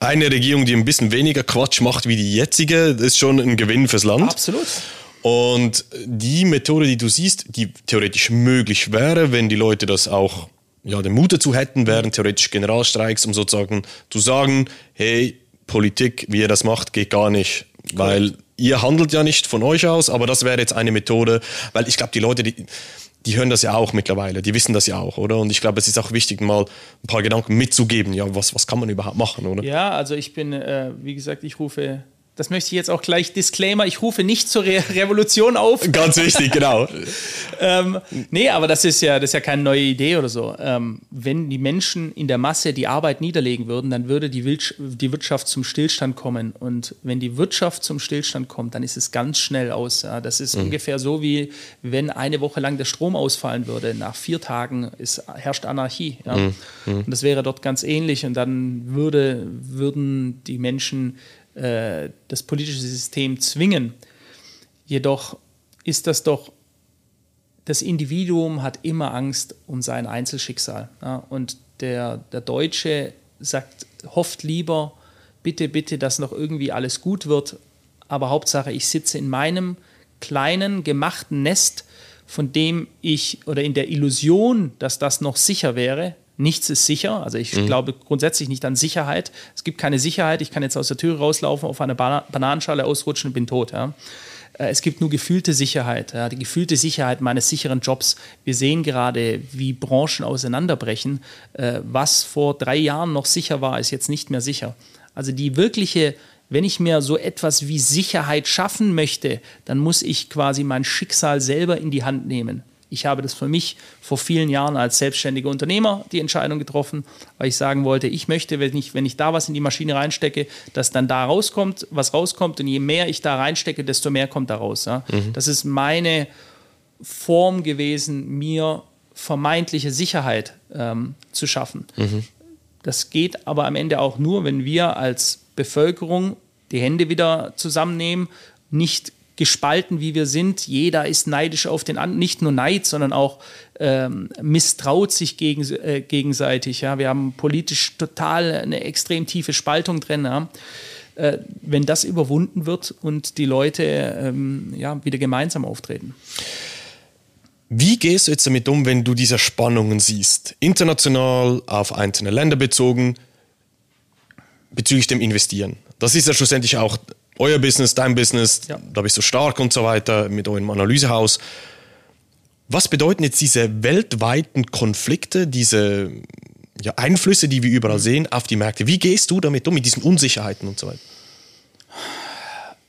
eine Regierung, die ein bisschen weniger Quatsch macht wie die jetzige, ist schon ein Gewinn fürs Land. Absolut. Und die Methode, die du siehst, die theoretisch möglich wäre, wenn die Leute das auch ja, den Mut dazu hätten, wären theoretisch Generalstreiks, um sozusagen zu sagen, hey, Politik, wie ihr das macht, geht gar nicht. Weil ihr handelt ja nicht von euch aus, aber das wäre jetzt eine Methode, weil ich glaube, die Leute, die, die hören das ja auch mittlerweile, die wissen das ja auch, oder? Und ich glaube, es ist auch wichtig, mal ein paar Gedanken mitzugeben, ja, was, was kann man überhaupt machen, oder? Ja, also ich bin, äh, wie gesagt, ich rufe das möchte ich jetzt auch gleich Disclaimer, ich rufe nicht zur Re Revolution auf. Ganz wichtig, genau. ähm, nee, aber das ist ja, das ist ja keine neue Idee oder so. Ähm, wenn die Menschen in der Masse die Arbeit niederlegen würden, dann würde die, Wild die Wirtschaft zum Stillstand kommen. Und wenn die Wirtschaft zum Stillstand kommt, dann ist es ganz schnell aus. Ja. Das ist mhm. ungefähr so, wie wenn eine Woche lang der Strom ausfallen würde. Nach vier Tagen ist, herrscht Anarchie. Ja. Mhm. Mhm. Und das wäre dort ganz ähnlich. Und dann würde, würden die Menschen äh, das politische System zwingen. Jedoch ist das doch, das Individuum hat immer Angst um sein Einzelschicksal. Ja? Und der, der Deutsche sagt, hofft lieber, bitte, bitte, dass noch irgendwie alles gut wird. Aber Hauptsache, ich sitze in meinem kleinen, gemachten Nest, von dem ich oder in der Illusion, dass das noch sicher wäre, nichts ist sicher. Also ich mhm. glaube grundsätzlich nicht an Sicherheit. Es gibt keine Sicherheit. Ich kann jetzt aus der Tür rauslaufen, auf eine Bana Bananenschale ausrutschen und bin tot. Ja. Äh, es gibt nur gefühlte Sicherheit, ja, die gefühlte Sicherheit meines sicheren Jobs. Wir sehen gerade, wie Branchen auseinanderbrechen. Äh, was vor drei Jahren noch sicher war, ist jetzt nicht mehr sicher. Also die wirkliche, wenn ich mir so etwas wie Sicherheit schaffen möchte, dann muss ich quasi mein Schicksal selber in die Hand nehmen. Ich habe das für mich vor vielen Jahren als selbstständiger Unternehmer die Entscheidung getroffen, weil ich sagen wollte, ich möchte, wenn ich, wenn ich da was in die Maschine reinstecke, dass dann da rauskommt, was rauskommt. Und je mehr ich da reinstecke, desto mehr kommt da raus. Ja? Mhm. Das ist meine Form gewesen, mir vermeintliche Sicherheit ähm, zu schaffen. Mhm. Das geht aber am Ende auch nur, wenn wir als Bevölkerung die Hände wieder zusammennehmen, nicht gespalten, wie wir sind. Jeder ist neidisch auf den anderen, nicht nur Neid, sondern auch ähm, misstraut sich gegen, äh, gegenseitig. Ja? Wir haben politisch total eine extrem tiefe Spaltung drin. Ja? Äh, wenn das überwunden wird und die Leute ähm, ja, wieder gemeinsam auftreten. Wie gehst du jetzt damit um, wenn du diese Spannungen siehst? International, auf einzelne Länder bezogen, bezüglich dem Investieren. Das ist ja schlussendlich auch euer Business, dein Business, ja. da bist du stark und so weiter mit eurem Analysehaus. Was bedeuten jetzt diese weltweiten Konflikte, diese ja, Einflüsse, die wir überall sehen, auf die Märkte? Wie gehst du damit um, mit diesen Unsicherheiten und so weiter?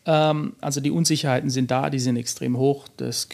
Ähm, also die Unsicherheiten sind da, die sind extrem hoch. Das,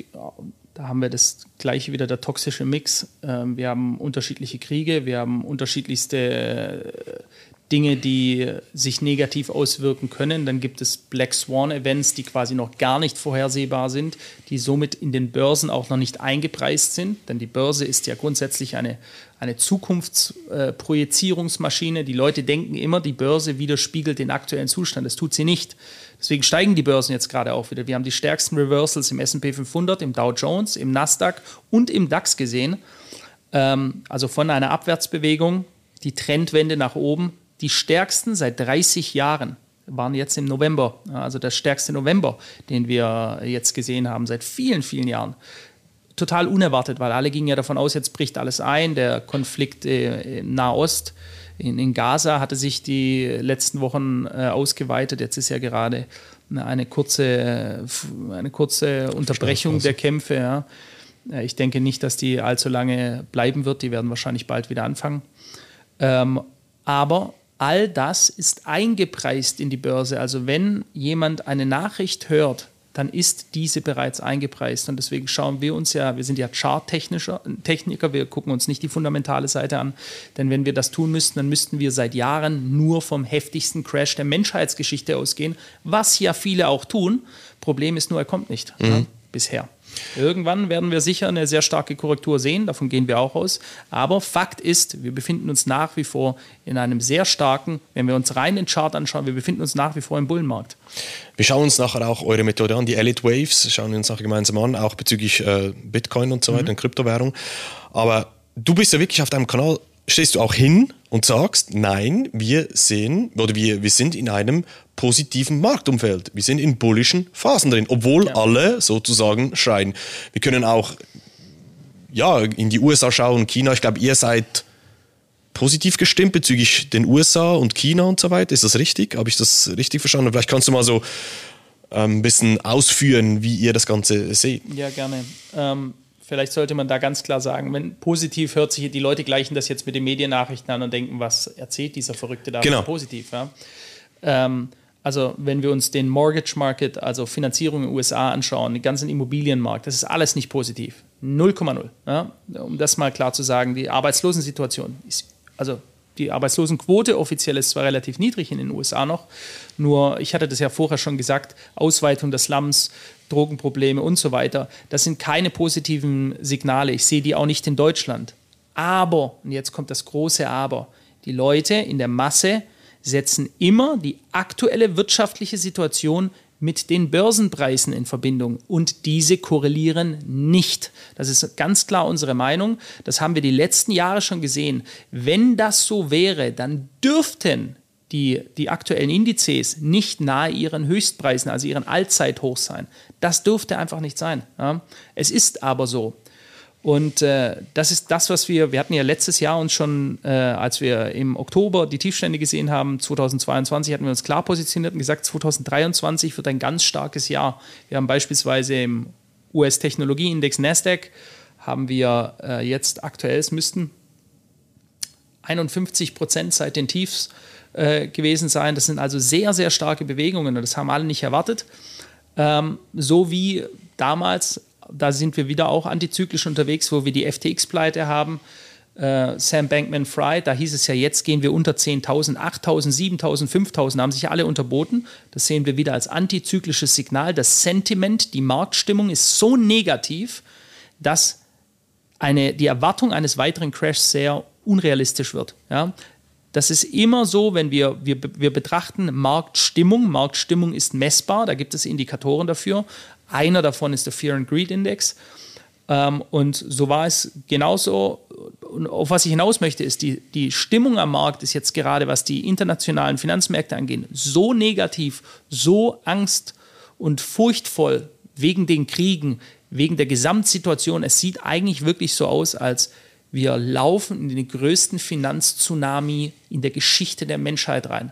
da haben wir das gleiche wieder, der toxische Mix. Ähm, wir haben unterschiedliche Kriege, wir haben unterschiedlichste Dinge, die sich negativ auswirken können. Dann gibt es Black Swan-Events, die quasi noch gar nicht vorhersehbar sind, die somit in den Börsen auch noch nicht eingepreist sind. Denn die Börse ist ja grundsätzlich eine, eine Zukunftsprojizierungsmaschine. die Leute denken immer, die Börse widerspiegelt den aktuellen Zustand. Das tut sie nicht. Deswegen steigen die Börsen jetzt gerade auch wieder. Wir haben die stärksten Reversals im SP 500, im Dow Jones, im Nasdaq und im DAX gesehen. Ähm, also von einer Abwärtsbewegung, die Trendwende nach oben die stärksten seit 30 Jahren waren jetzt im November, also der stärkste November, den wir jetzt gesehen haben, seit vielen, vielen Jahren. Total unerwartet, weil alle gingen ja davon aus, jetzt bricht alles ein. Der Konflikt äh, im Nahost, in, in, Gaza, hatte sich die letzten Wochen äh, ausgeweitet. Jetzt ist ja gerade eine kurze, eine kurze Unterbrechung der Kämpfe. Ja. Äh, ich denke nicht, dass die allzu lange bleiben wird. Die werden wahrscheinlich bald wieder anfangen. Ähm, aber all das ist eingepreist in die Börse. Also wenn jemand eine Nachricht hört, dann ist diese bereits eingepreist. Und deswegen schauen wir uns ja, wir sind ja Chart-Techniker, wir gucken uns nicht die fundamentale Seite an. Denn wenn wir das tun müssten, dann müssten wir seit Jahren nur vom heftigsten Crash der Menschheitsgeschichte ausgehen, was ja viele auch tun. Problem ist nur, er kommt nicht mhm. ja, bisher. Irgendwann werden wir sicher eine sehr starke Korrektur sehen, davon gehen wir auch aus. Aber Fakt ist, wir befinden uns nach wie vor in einem sehr starken, wenn wir uns rein den Chart anschauen, wir befinden uns nach wie vor im Bullenmarkt. Wir schauen uns nachher auch eure Methode an, die Elite Waves, schauen wir uns nachher gemeinsam an, auch bezüglich äh, Bitcoin und so weiter, mhm. Kryptowährung. Aber du bist ja wirklich auf deinem Kanal, stehst du auch hin und sagst, nein, wir sehen oder wir, wir sind in einem positiven Marktumfeld. Wir sind in bullischen Phasen drin, obwohl ja. alle sozusagen schreien. Wir können auch ja, in die USA schauen, China. Ich glaube, ihr seid positiv gestimmt bezüglich den USA und China und so weiter. Ist das richtig? Habe ich das richtig verstanden? Vielleicht kannst du mal so ähm, ein bisschen ausführen, wie ihr das Ganze seht. Ja, gerne. Ähm, vielleicht sollte man da ganz klar sagen, wenn positiv hört sich, die Leute gleichen das jetzt mit den Mediennachrichten an und denken, was erzählt dieser Verrückte da genau. positiv. Ja? Ähm, also wenn wir uns den Mortgage Market, also Finanzierung in den USA anschauen, den ganzen Immobilienmarkt, das ist alles nicht positiv. 0,0. Ja? Um das mal klar zu sagen, die Arbeitslosensituation ist, also die Arbeitslosenquote offiziell ist zwar relativ niedrig in den USA noch, nur ich hatte das ja vorher schon gesagt, Ausweitung des Slums, Drogenprobleme und so weiter, das sind keine positiven Signale. Ich sehe die auch nicht in Deutschland. Aber, und jetzt kommt das große Aber, die Leute in der Masse setzen immer die aktuelle wirtschaftliche Situation mit den Börsenpreisen in Verbindung und diese korrelieren nicht. Das ist ganz klar unsere Meinung. Das haben wir die letzten Jahre schon gesehen. Wenn das so wäre, dann dürften die, die aktuellen Indizes nicht nahe ihren Höchstpreisen, also ihren Allzeithochs sein. Das dürfte einfach nicht sein. Ja. Es ist aber so. Und äh, das ist das, was wir, wir hatten ja letztes Jahr uns schon, äh, als wir im Oktober die Tiefstände gesehen haben, 2022 hatten wir uns klar positioniert und gesagt, 2023 wird ein ganz starkes Jahr. Wir haben beispielsweise im US-Technologieindex Nasdaq, haben wir äh, jetzt aktuell, es müssten 51 Prozent seit den Tiefs äh, gewesen sein. Das sind also sehr, sehr starke Bewegungen und das haben alle nicht erwartet. Ähm, so wie damals da sind wir wieder auch antizyklisch unterwegs, wo wir die FTX-Pleite haben. Äh, Sam Bankman Fried, da hieß es ja, jetzt gehen wir unter 10.000, 8.000, 7.000, 5.000, haben sich alle unterboten. Das sehen wir wieder als antizyklisches Signal. Das Sentiment, die Marktstimmung ist so negativ, dass eine, die Erwartung eines weiteren Crashs sehr unrealistisch wird. Ja? Das ist immer so, wenn wir, wir, wir betrachten Marktstimmung. Marktstimmung ist messbar, da gibt es Indikatoren dafür. Einer davon ist der Fear and Greed Index. Ähm, und so war es genauso. Und auf was ich hinaus möchte, ist, die, die Stimmung am Markt ist jetzt gerade, was die internationalen Finanzmärkte angeht, so negativ, so angst- und furchtvoll wegen den Kriegen, wegen der Gesamtsituation. Es sieht eigentlich wirklich so aus, als wir laufen in den größten Finanztsunami in der Geschichte der Menschheit rein.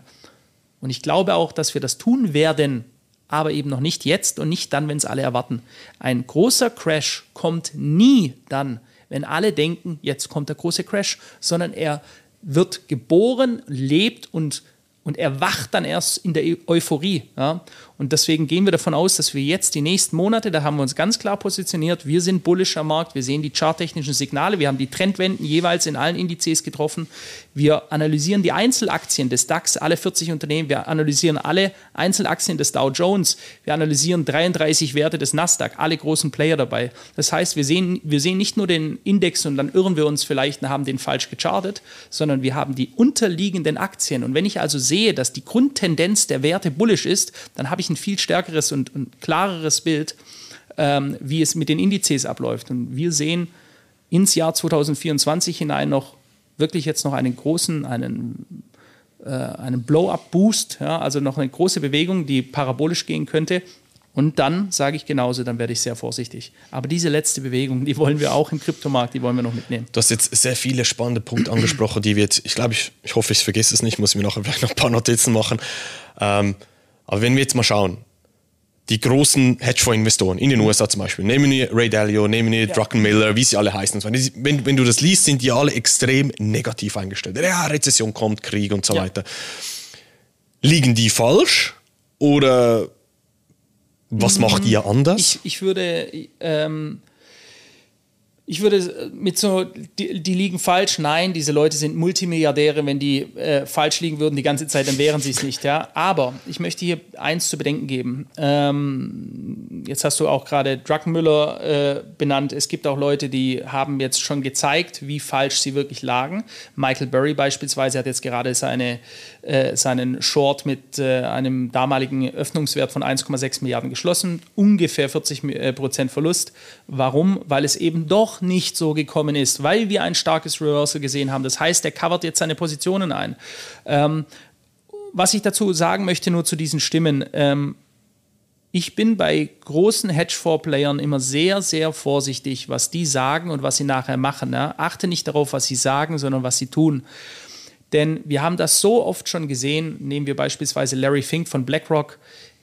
Und ich glaube auch, dass wir das tun werden, aber eben noch nicht jetzt und nicht dann, wenn es alle erwarten. Ein großer Crash kommt nie dann, wenn alle denken, jetzt kommt der große Crash, sondern er wird geboren, lebt und und erwacht dann erst in der Euphorie. Ja? Und deswegen gehen wir davon aus, dass wir jetzt die nächsten Monate, da haben wir uns ganz klar positioniert, wir sind bullish am Markt, wir sehen die charttechnischen Signale, wir haben die Trendwenden jeweils in allen Indizes getroffen, wir analysieren die Einzelaktien des DAX, alle 40 Unternehmen, wir analysieren alle Einzelaktien des Dow Jones, wir analysieren 33 Werte des Nasdaq, alle großen Player dabei. Das heißt, wir sehen, wir sehen nicht nur den Index und dann irren wir uns vielleicht und haben den falsch gechartet, sondern wir haben die unterliegenden Aktien. Und wenn ich also sehe, dass die Grundtendenz der Werte bullish ist, dann habe ich ein viel stärkeres und, und klareres Bild, ähm, wie es mit den Indizes abläuft. Und wir sehen ins Jahr 2024 hinein noch wirklich jetzt noch einen großen, einen, äh, einen Blow-up-Boost, ja, also noch eine große Bewegung, die parabolisch gehen könnte. Und dann sage ich genauso, dann werde ich sehr vorsichtig. Aber diese letzte Bewegung, die wollen wir auch im Kryptomarkt, die wollen wir noch mitnehmen. Du hast jetzt sehr viele spannende Punkte angesprochen, die wir jetzt, ich glaube, ich, ich hoffe, ich vergesse es nicht, muss mir noch ein paar Notizen machen. Ähm, aber wenn wir jetzt mal schauen, die großen Hedgefonds-Investoren in den USA zum Beispiel, nehmen wir Ray Dalio, nehmen wir ja. Druckenmiller, wie sie alle heißen. Wenn, wenn du das liest, sind die alle extrem negativ eingestellt. Ja, Rezession kommt, Krieg und so ja. weiter. Liegen die falsch oder was macht ihr anders? Ich, ich würde, ähm, ich würde äh, mit so, die, die, liegen falsch. Nein, diese Leute sind Multimilliardäre. Wenn die äh, falsch liegen würden die ganze Zeit, dann wären sie es nicht. Ja? Aber ich möchte hier eins zu bedenken geben. Ähm, jetzt hast du auch gerade Druckenmüller äh, benannt. Es gibt auch Leute, die haben jetzt schon gezeigt, wie falsch sie wirklich lagen. Michael Burry beispielsweise hat jetzt gerade seine, äh, seinen Short mit äh, einem damaligen Öffnungswert von 1,6 Milliarden geschlossen. Ungefähr 40 äh, Prozent Verlust. Warum? Weil es eben doch nicht so gekommen ist, weil wir ein starkes Reversal gesehen haben. Das heißt, er covert jetzt seine Positionen ein. Ähm, was ich dazu sagen möchte, nur zu diesen Stimmen. Ähm, ich bin bei großen Hedgefonds-Playern immer sehr, sehr vorsichtig, was die sagen und was sie nachher machen. Ja? Achte nicht darauf, was sie sagen, sondern was sie tun. Denn wir haben das so oft schon gesehen. Nehmen wir beispielsweise Larry Fink von BlackRock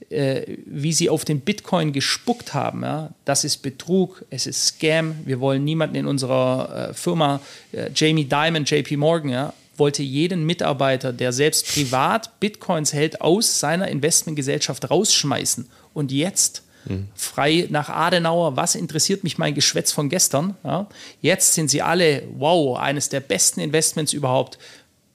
äh, wie sie auf den Bitcoin gespuckt haben. Ja? Das ist Betrug, es ist Scam. Wir wollen niemanden in unserer äh, Firma, äh, Jamie Dimon, JP Morgan, ja, wollte jeden Mitarbeiter, der selbst privat Bitcoins hält, aus seiner Investmentgesellschaft rausschmeißen. Und jetzt mhm. frei nach Adenauer, was interessiert mich mein Geschwätz von gestern? Ja? Jetzt sind sie alle, wow, eines der besten Investments überhaupt.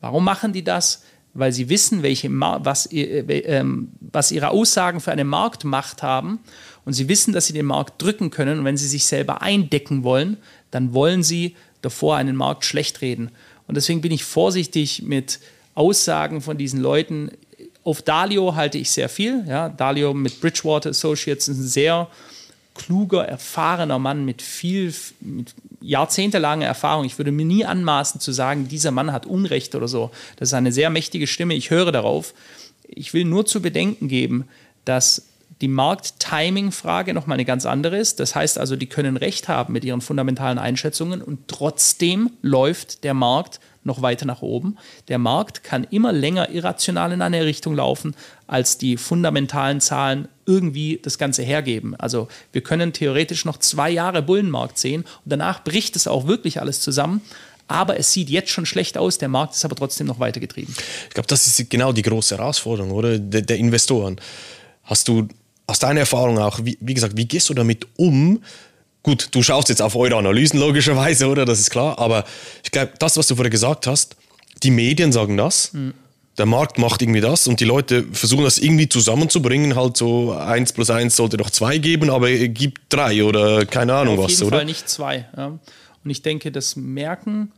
Warum machen die das? Weil sie wissen, welche, was, äh, ähm, was ihre Aussagen für eine Marktmacht haben und sie wissen, dass sie den Markt drücken können und wenn sie sich selber eindecken wollen, dann wollen sie davor einen Markt schlecht reden. Und deswegen bin ich vorsichtig mit Aussagen von diesen Leuten. Auf Dalio halte ich sehr viel. Ja, Dalio mit Bridgewater Associates ist ein sehr kluger, erfahrener Mann mit viel, mit jahrzehntelanger Erfahrung. Ich würde mir nie anmaßen zu sagen, dieser Mann hat Unrecht oder so. Das ist eine sehr mächtige Stimme. Ich höre darauf. Ich will nur zu bedenken geben, dass die Markt-Timing-Frage nochmal eine ganz andere ist. Das heißt also, die können Recht haben mit ihren fundamentalen Einschätzungen und trotzdem läuft der Markt noch weiter nach oben. Der Markt kann immer länger irrational in eine Richtung laufen, als die fundamentalen Zahlen irgendwie das Ganze hergeben. Also wir können theoretisch noch zwei Jahre Bullenmarkt sehen und danach bricht es auch wirklich alles zusammen. Aber es sieht jetzt schon schlecht aus, der Markt ist aber trotzdem noch weitergetrieben. Ich glaube, das ist genau die große Herausforderung, oder? Der, der Investoren. Hast du aus deiner Erfahrung auch, wie, wie gesagt, wie gehst du damit um, Gut, du schaust jetzt auf eure Analysen logischerweise, oder? Das ist klar. Aber ich glaube, das, was du vorher gesagt hast, die Medien sagen das. Mhm. Der Markt macht irgendwie das und die Leute versuchen das irgendwie zusammenzubringen. Halt so eins plus eins sollte doch zwei geben, aber gibt drei oder keine Ahnung ja, auf was, jeden Fall nicht zwei. Ja. Und ich denke, das merken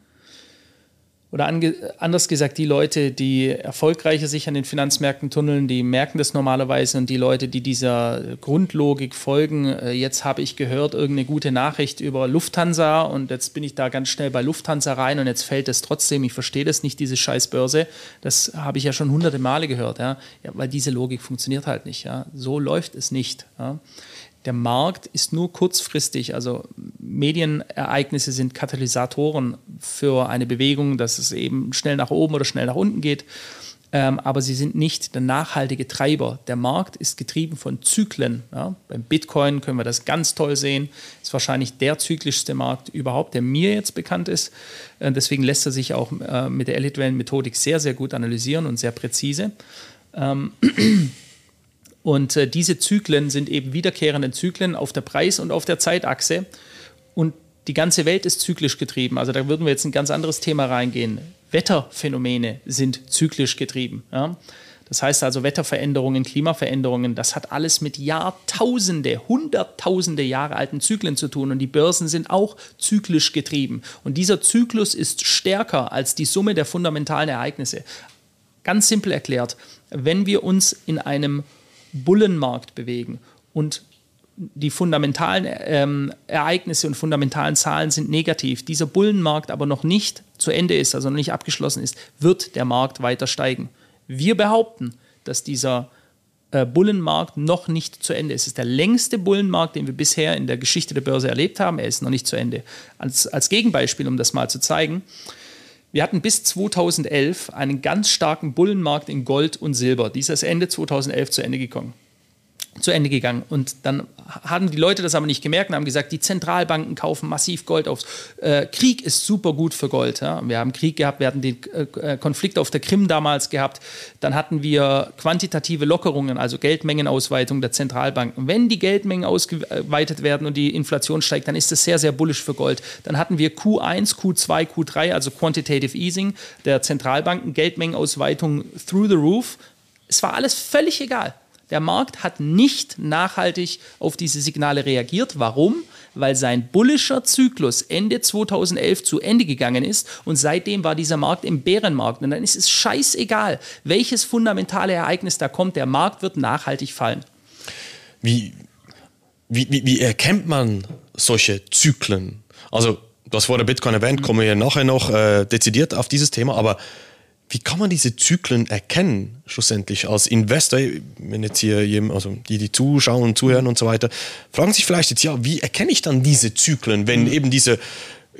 oder anders gesagt, die Leute, die erfolgreicher sich an den Finanzmärkten tunneln, die merken das normalerweise und die Leute, die dieser Grundlogik folgen, äh, jetzt habe ich gehört, irgendeine gute Nachricht über Lufthansa und jetzt bin ich da ganz schnell bei Lufthansa rein und jetzt fällt es trotzdem, ich verstehe das nicht, diese Scheißbörse, das habe ich ja schon hunderte Male gehört, ja, ja weil diese Logik funktioniert halt nicht, ja, so läuft es nicht, ja der Markt ist nur kurzfristig, also Medienereignisse sind Katalysatoren für eine Bewegung, dass es eben schnell nach oben oder schnell nach unten geht, ähm, aber sie sind nicht der nachhaltige Treiber. Der Markt ist getrieben von Zyklen. Ja? Beim Bitcoin können wir das ganz toll sehen, ist wahrscheinlich der zyklischste Markt überhaupt, der mir jetzt bekannt ist. Äh, deswegen lässt er sich auch äh, mit der Elitwellen-Methodik sehr, sehr gut analysieren und sehr präzise. Ähm, Und äh, diese Zyklen sind eben wiederkehrende Zyklen auf der Preis- und auf der Zeitachse. Und die ganze Welt ist zyklisch getrieben. Also da würden wir jetzt ein ganz anderes Thema reingehen. Wetterphänomene sind zyklisch getrieben. Ja? Das heißt also Wetterveränderungen, Klimaveränderungen, das hat alles mit Jahrtausende, Hunderttausende Jahre alten Zyklen zu tun und die Börsen sind auch zyklisch getrieben. Und dieser Zyklus ist stärker als die Summe der fundamentalen Ereignisse. Ganz simpel erklärt, wenn wir uns in einem Bullenmarkt bewegen und die fundamentalen ähm, Ereignisse und fundamentalen Zahlen sind negativ, dieser Bullenmarkt aber noch nicht zu Ende ist, also noch nicht abgeschlossen ist, wird der Markt weiter steigen. Wir behaupten, dass dieser äh, Bullenmarkt noch nicht zu Ende ist. Es ist der längste Bullenmarkt, den wir bisher in der Geschichte der Börse erlebt haben. Er ist noch nicht zu Ende. Als, als Gegenbeispiel, um das mal zu zeigen, wir hatten bis 2011 einen ganz starken Bullenmarkt in Gold und Silber. Dieser ist Ende 2011 zu Ende gekommen. Zu Ende gegangen. Und dann haben die Leute das aber nicht gemerkt und haben gesagt, die Zentralbanken kaufen massiv Gold auf. Äh, Krieg ist super gut für Gold. Ja? Wir haben Krieg gehabt, wir hatten den äh, Konflikt auf der Krim damals gehabt. Dann hatten wir quantitative Lockerungen, also Geldmengenausweitung der Zentralbanken. Wenn die Geldmengen ausgeweitet werden und die Inflation steigt, dann ist das sehr, sehr bullisch für Gold. Dann hatten wir Q1, Q2, Q3, also Quantitative Easing der Zentralbanken, Geldmengenausweitung through the roof. Es war alles völlig egal. Der Markt hat nicht nachhaltig auf diese Signale reagiert. Warum? Weil sein bullischer Zyklus Ende 2011 zu Ende gegangen ist und seitdem war dieser Markt im Bärenmarkt. Und dann ist es scheißegal, welches fundamentale Ereignis da kommt. Der Markt wird nachhaltig fallen. Wie, wie, wie, wie erkennt man solche Zyklen? Also, vor der Bitcoin erwähnt, kommen wir nachher noch äh, dezidiert auf dieses Thema, aber wie kann man diese Zyklen erkennen, schlussendlich als Investor, wenn jetzt hier jemand, also die, die zuschauen und zuhören und so weiter, fragen sich vielleicht jetzt, ja, wie erkenne ich dann diese Zyklen, wenn mhm. eben diese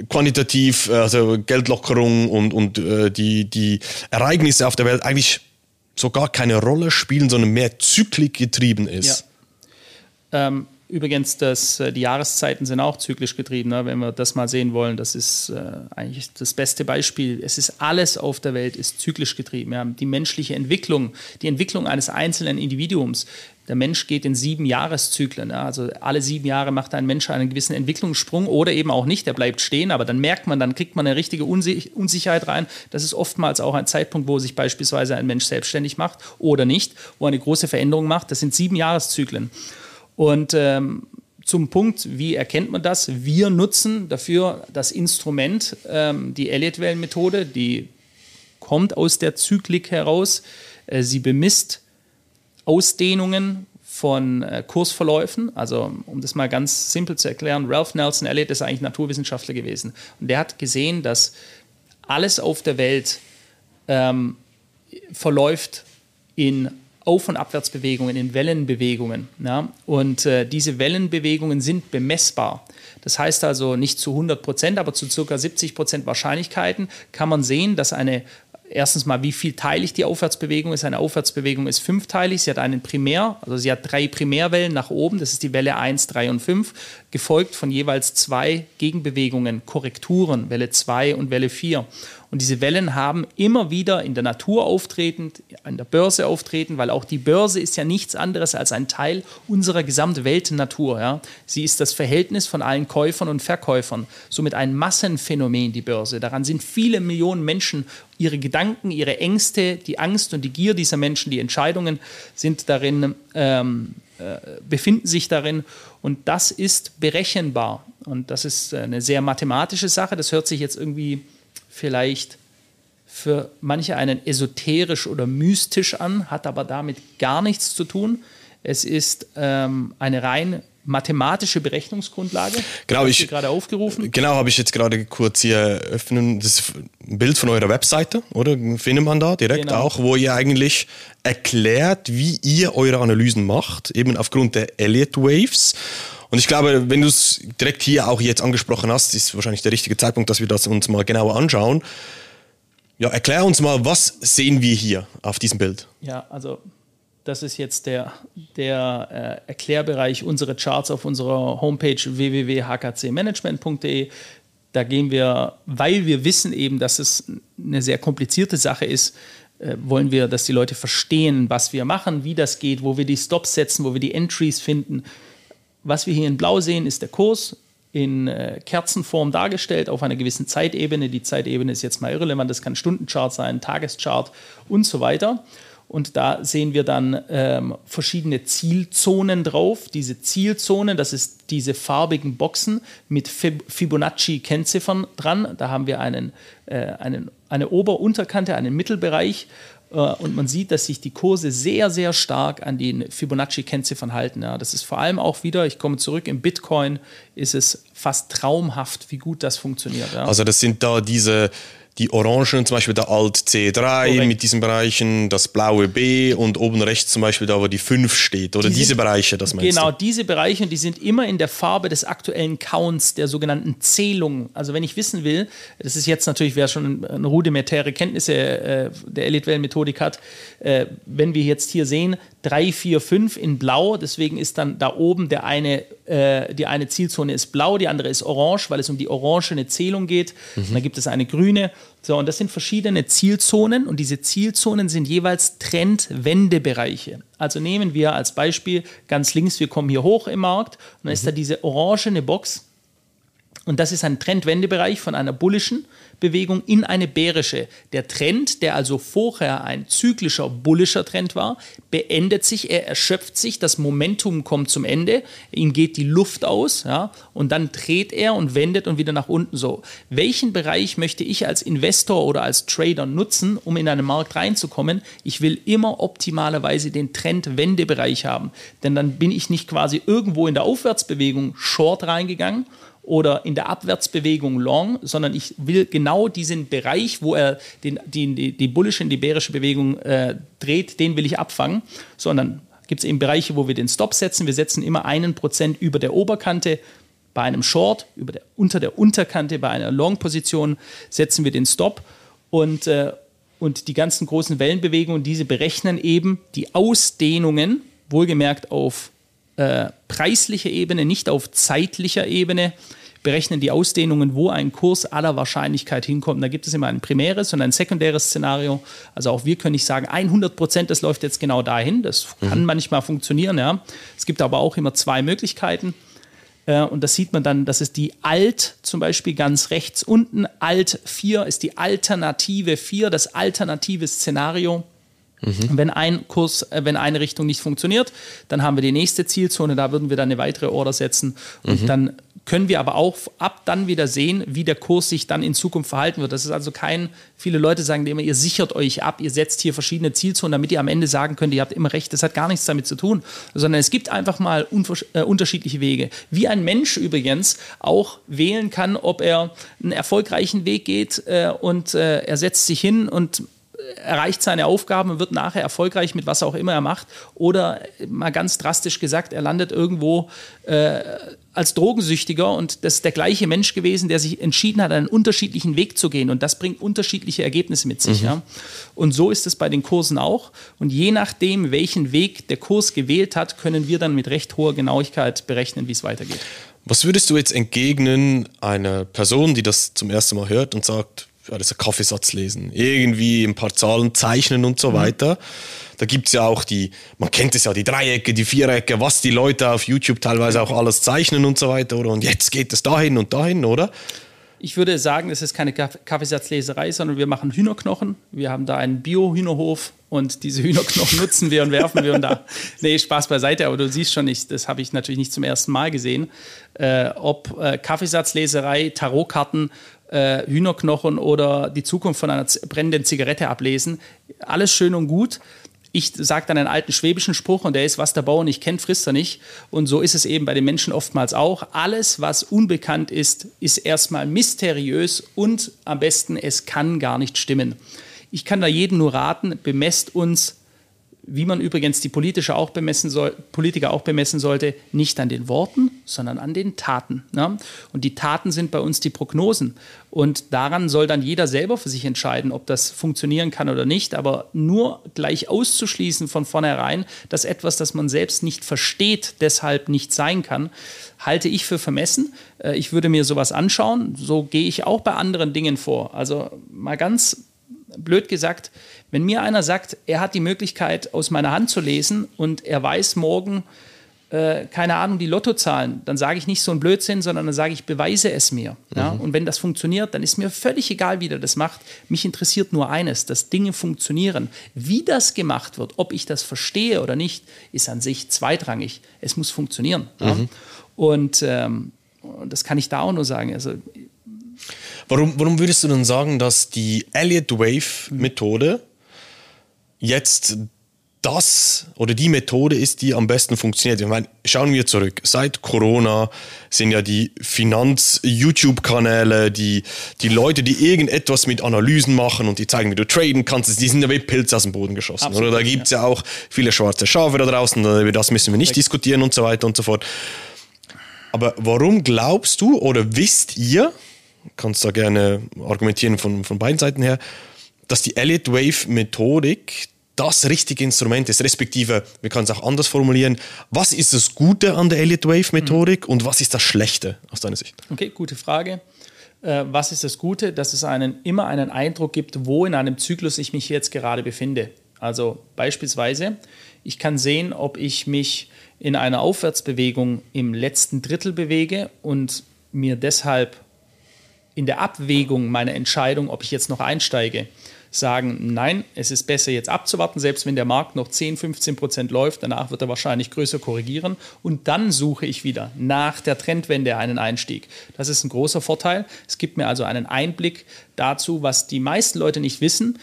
quantitativ, also Geldlockerung und, und äh, die, die Ereignisse auf der Welt eigentlich so gar keine Rolle spielen, sondern mehr zyklisch getrieben ist? Ja. Ähm, Übrigens, das, äh, die Jahreszeiten sind auch zyklisch getrieben, ne? wenn wir das mal sehen wollen. Das ist äh, eigentlich das beste Beispiel. Es ist alles auf der Welt ist zyklisch getrieben. Ja? Die menschliche Entwicklung, die Entwicklung eines einzelnen Individuums. Der Mensch geht in sieben Jahreszyklen. Ja? Also alle sieben Jahre macht ein Mensch einen gewissen Entwicklungssprung oder eben auch nicht. Der bleibt stehen, aber dann merkt man, dann kriegt man eine richtige Unsicherheit rein. Das ist oftmals auch ein Zeitpunkt, wo sich beispielsweise ein Mensch selbstständig macht oder nicht, wo eine große Veränderung macht. Das sind sieben Jahreszyklen. Und ähm, zum Punkt, wie erkennt man das? Wir nutzen dafür das Instrument, ähm, die Elliott-Wellen-Methode, die kommt aus der Zyklik heraus. Äh, sie bemisst Ausdehnungen von äh, Kursverläufen. Also, um das mal ganz simpel zu erklären, Ralph Nelson Elliott ist eigentlich Naturwissenschaftler gewesen. Und der hat gesehen, dass alles auf der Welt ähm, verläuft in auf- und Abwärtsbewegungen, in Wellenbewegungen. Ja? Und äh, diese Wellenbewegungen sind bemessbar. Das heißt also nicht zu 100 Prozent, aber zu ca. 70 Prozent Wahrscheinlichkeiten kann man sehen, dass eine erstens mal, wie vielteilig die Aufwärtsbewegung ist. Eine Aufwärtsbewegung ist fünfteilig. Sie hat einen Primär, also sie hat drei Primärwellen nach oben. Das ist die Welle 1, 3 und 5, gefolgt von jeweils zwei Gegenbewegungen, Korrekturen, Welle 2 und Welle 4. Und diese Wellen haben immer wieder in der Natur auftretend, an der Börse auftretend, weil auch die Börse ist ja nichts anderes als ein Teil unserer Gesamtweltnatur. Ja. Sie ist das Verhältnis von allen Käufern und Verkäufern, somit ein Massenphänomen, die Börse. Daran sind viele Millionen Menschen, ihre Gedanken, ihre Ängste, die Angst und die Gier dieser Menschen, die Entscheidungen sind darin, ähm, äh, befinden sich darin. Und das ist berechenbar. Und das ist eine sehr mathematische Sache. Das hört sich jetzt irgendwie vielleicht für manche einen esoterisch oder mystisch an, hat aber damit gar nichts zu tun. Es ist ähm, eine rein mathematische Berechnungsgrundlage. Genau, ich gerade aufgerufen. Genau, habe ich jetzt gerade kurz hier öffnen. Das ist ein Bild von eurer Webseite, oder? Findet man da direkt genau. auch, wo ihr eigentlich erklärt, wie ihr eure Analysen macht, eben aufgrund der Elliott Waves. Und ich glaube, wenn du es direkt hier auch jetzt angesprochen hast, ist wahrscheinlich der richtige Zeitpunkt, dass wir das uns mal genauer anschauen. Ja, erklär uns mal, was sehen wir hier auf diesem Bild? Ja, also das ist jetzt der, der äh, Erklärbereich unserer Charts auf unserer Homepage www.hkcmanagement.de. Da gehen wir, weil wir wissen eben, dass es eine sehr komplizierte Sache ist, äh, wollen wir, dass die Leute verstehen, was wir machen, wie das geht, wo wir die Stops setzen, wo wir die Entries finden was wir hier in Blau sehen, ist der Kurs in äh, Kerzenform dargestellt auf einer gewissen Zeitebene. Die Zeitebene ist jetzt mal irrelevant, das kann Stundenchart sein, Tageschart und so weiter. Und da sehen wir dann ähm, verschiedene Zielzonen drauf. Diese Zielzonen, das ist diese farbigen Boxen mit Fibonacci-Kennziffern dran. Da haben wir einen, äh, einen, eine Ober-Unterkante, einen Mittelbereich und man sieht, dass sich die Kurse sehr, sehr stark an den Fibonacci-Kennziffern halten. Ja. Das ist vor allem auch wieder, ich komme zurück, im Bitcoin ist es fast traumhaft, wie gut das funktioniert. Ja. Also das sind da diese die Orangen, zum Beispiel der Alt C3 Korrekt. mit diesen Bereichen, das blaue B und oben rechts zum Beispiel da, wo die 5 steht. Oder die diese sind, Bereiche, das meinst Genau, du? diese Bereiche, die sind immer in der Farbe des aktuellen Counts, der sogenannten Zählung. Also wenn ich wissen will, das ist jetzt natürlich, wer schon eine rudimentäre Kenntnisse äh, der Elite-Wellen-Methodik hat, äh, wenn wir jetzt hier sehen, 3, 4, 5 in blau. Deswegen ist dann da oben der eine, äh, die eine Zielzone ist blau, die andere ist orange, weil es um die orangene Zählung geht. Mhm. Und dann gibt es eine grüne. So, und das sind verschiedene Zielzonen und diese Zielzonen sind jeweils Trendwendebereiche. Also nehmen wir als Beispiel ganz links, wir kommen hier hoch im Markt und dann mhm. ist da diese orangene Box und das ist ein Trendwendebereich von einer bullischen Bewegung in eine bärische. Der Trend, der also vorher ein zyklischer bullischer Trend war, beendet sich, er erschöpft sich, das Momentum kommt zum Ende, ihm geht die Luft aus, ja, und dann dreht er und wendet und wieder nach unten so. Welchen Bereich möchte ich als Investor oder als Trader nutzen, um in einen Markt reinzukommen? Ich will immer optimalerweise den Trendwendebereich haben, denn dann bin ich nicht quasi irgendwo in der Aufwärtsbewegung short reingegangen oder in der Abwärtsbewegung long, sondern ich will genau diesen Bereich, wo er den, die, die, die bullische und die bärische Bewegung äh, dreht, den will ich abfangen. Sondern gibt es eben Bereiche, wo wir den Stop setzen. Wir setzen immer einen Prozent über der Oberkante. Bei einem Short, über der, unter der Unterkante, bei einer Long-Position setzen wir den Stop. Und, äh, und die ganzen großen Wellenbewegungen, diese berechnen eben die Ausdehnungen, wohlgemerkt auf äh, preislicher Ebene, nicht auf zeitlicher Ebene, berechnen die Ausdehnungen, wo ein Kurs aller Wahrscheinlichkeit hinkommt. Da gibt es immer ein primäres und ein sekundäres Szenario. Also auch wir können nicht sagen, 100 Prozent, das läuft jetzt genau dahin. Das mhm. kann manchmal funktionieren. Ja. Es gibt aber auch immer zwei Möglichkeiten. Äh, und das sieht man dann, das ist die Alt, zum Beispiel ganz rechts unten. Alt 4 ist die Alternative 4, das alternative Szenario. Mhm. Wenn ein Kurs, äh, wenn eine Richtung nicht funktioniert, dann haben wir die nächste Zielzone, da würden wir dann eine weitere Order setzen und mhm. dann können wir aber auch ab dann wieder sehen, wie der Kurs sich dann in Zukunft verhalten wird. Das ist also kein, viele Leute sagen immer, ihr sichert euch ab, ihr setzt hier verschiedene Zielzonen, damit ihr am Ende sagen könnt, ihr habt immer recht. Das hat gar nichts damit zu tun, sondern es gibt einfach mal äh, unterschiedliche Wege. Wie ein Mensch übrigens auch wählen kann, ob er einen erfolgreichen Weg geht äh, und äh, er setzt sich hin und erreicht seine Aufgaben und wird nachher erfolgreich mit was auch immer er macht. Oder mal ganz drastisch gesagt, er landet irgendwo äh, als Drogensüchtiger und das ist der gleiche Mensch gewesen, der sich entschieden hat, einen unterschiedlichen Weg zu gehen. Und das bringt unterschiedliche Ergebnisse mit sich. Mhm. Ja. Und so ist es bei den Kursen auch. Und je nachdem, welchen Weg der Kurs gewählt hat, können wir dann mit recht hoher Genauigkeit berechnen, wie es weitergeht. Was würdest du jetzt entgegnen einer Person, die das zum ersten Mal hört und sagt, ein Kaffeesatz lesen, irgendwie ein paar Zahlen zeichnen und so mhm. weiter. Da gibt es ja auch die, man kennt es ja, die Dreiecke, die Vierecke, was die Leute auf YouTube teilweise auch alles zeichnen und so weiter, oder? Und jetzt geht es dahin und dahin, oder? Ich würde sagen, es ist keine Kaffeesatzleserei, sondern wir machen Hühnerknochen. Wir haben da einen Bio-Hühnerhof und diese Hühnerknochen nutzen wir und werfen wir und da. Nee, Spaß beiseite, aber du siehst schon nicht, das habe ich natürlich nicht zum ersten Mal gesehen. Äh, ob äh, Kaffeesatzleserei, Tarotkarten äh, Hühnerknochen oder die Zukunft von einer brennenden Zigarette ablesen. Alles schön und gut. Ich sage dann einen alten schwäbischen Spruch und der ist, was der Bauer nicht kennt, frisst er nicht. Und so ist es eben bei den Menschen oftmals auch. Alles, was unbekannt ist, ist erstmal mysteriös und am besten, es kann gar nicht stimmen. Ich kann da jedem nur raten, bemesst uns wie man übrigens die Politische auch bemessen soll, Politiker auch bemessen sollte, nicht an den Worten, sondern an den Taten. Ne? Und die Taten sind bei uns die Prognosen. Und daran soll dann jeder selber für sich entscheiden, ob das funktionieren kann oder nicht. Aber nur gleich auszuschließen von vornherein, dass etwas, das man selbst nicht versteht, deshalb nicht sein kann, halte ich für vermessen. Äh, ich würde mir sowas anschauen. So gehe ich auch bei anderen Dingen vor. Also mal ganz blöd gesagt, wenn mir einer sagt, er hat die Möglichkeit, aus meiner Hand zu lesen und er weiß morgen, äh, keine Ahnung, die Lottozahlen, dann sage ich nicht so ein Blödsinn, sondern dann sage ich, beweise es mir. Ja? Mhm. Und wenn das funktioniert, dann ist mir völlig egal, wie der das macht. Mich interessiert nur eines, dass Dinge funktionieren. Wie das gemacht wird, ob ich das verstehe oder nicht, ist an sich zweitrangig. Es muss funktionieren. Mhm. Ja? Und ähm, das kann ich da auch nur sagen. Also Warum, warum würdest du denn sagen, dass die Elliott Wave Methode jetzt das oder die Methode ist, die am besten funktioniert. Ich meine, schauen wir zurück. Seit Corona sind ja die Finanz-YouTube-Kanäle, die, die Leute, die irgendetwas mit Analysen machen und die zeigen, wie du traden kannst, die sind ja wie Pilze aus dem Boden geschossen. Absolut, oder da gibt es ja. ja. auch viele schwarze Schafe da draußen, über das müssen wir nicht Richtig. diskutieren und so weiter und so fort. Aber warum glaubst du oder wisst ihr, kannst da gerne argumentieren von, von beiden Seiten her, dass die Elliott Wave Methodik das richtige Instrument ist, respektive, wir können es auch anders formulieren, was ist das Gute an der Elliott Wave Methodik mhm. und was ist das Schlechte aus deiner Sicht? Okay, gute Frage. Äh, was ist das Gute? Dass es einen, immer einen Eindruck gibt, wo in einem Zyklus ich mich jetzt gerade befinde. Also beispielsweise, ich kann sehen, ob ich mich in einer Aufwärtsbewegung im letzten Drittel bewege und mir deshalb in der Abwägung meiner Entscheidung, ob ich jetzt noch einsteige, sagen, nein, es ist besser jetzt abzuwarten, selbst wenn der Markt noch 10, 15 Prozent läuft, danach wird er wahrscheinlich größer korrigieren und dann suche ich wieder nach der Trendwende einen Einstieg. Das ist ein großer Vorteil. Es gibt mir also einen Einblick dazu, was die meisten Leute nicht wissen.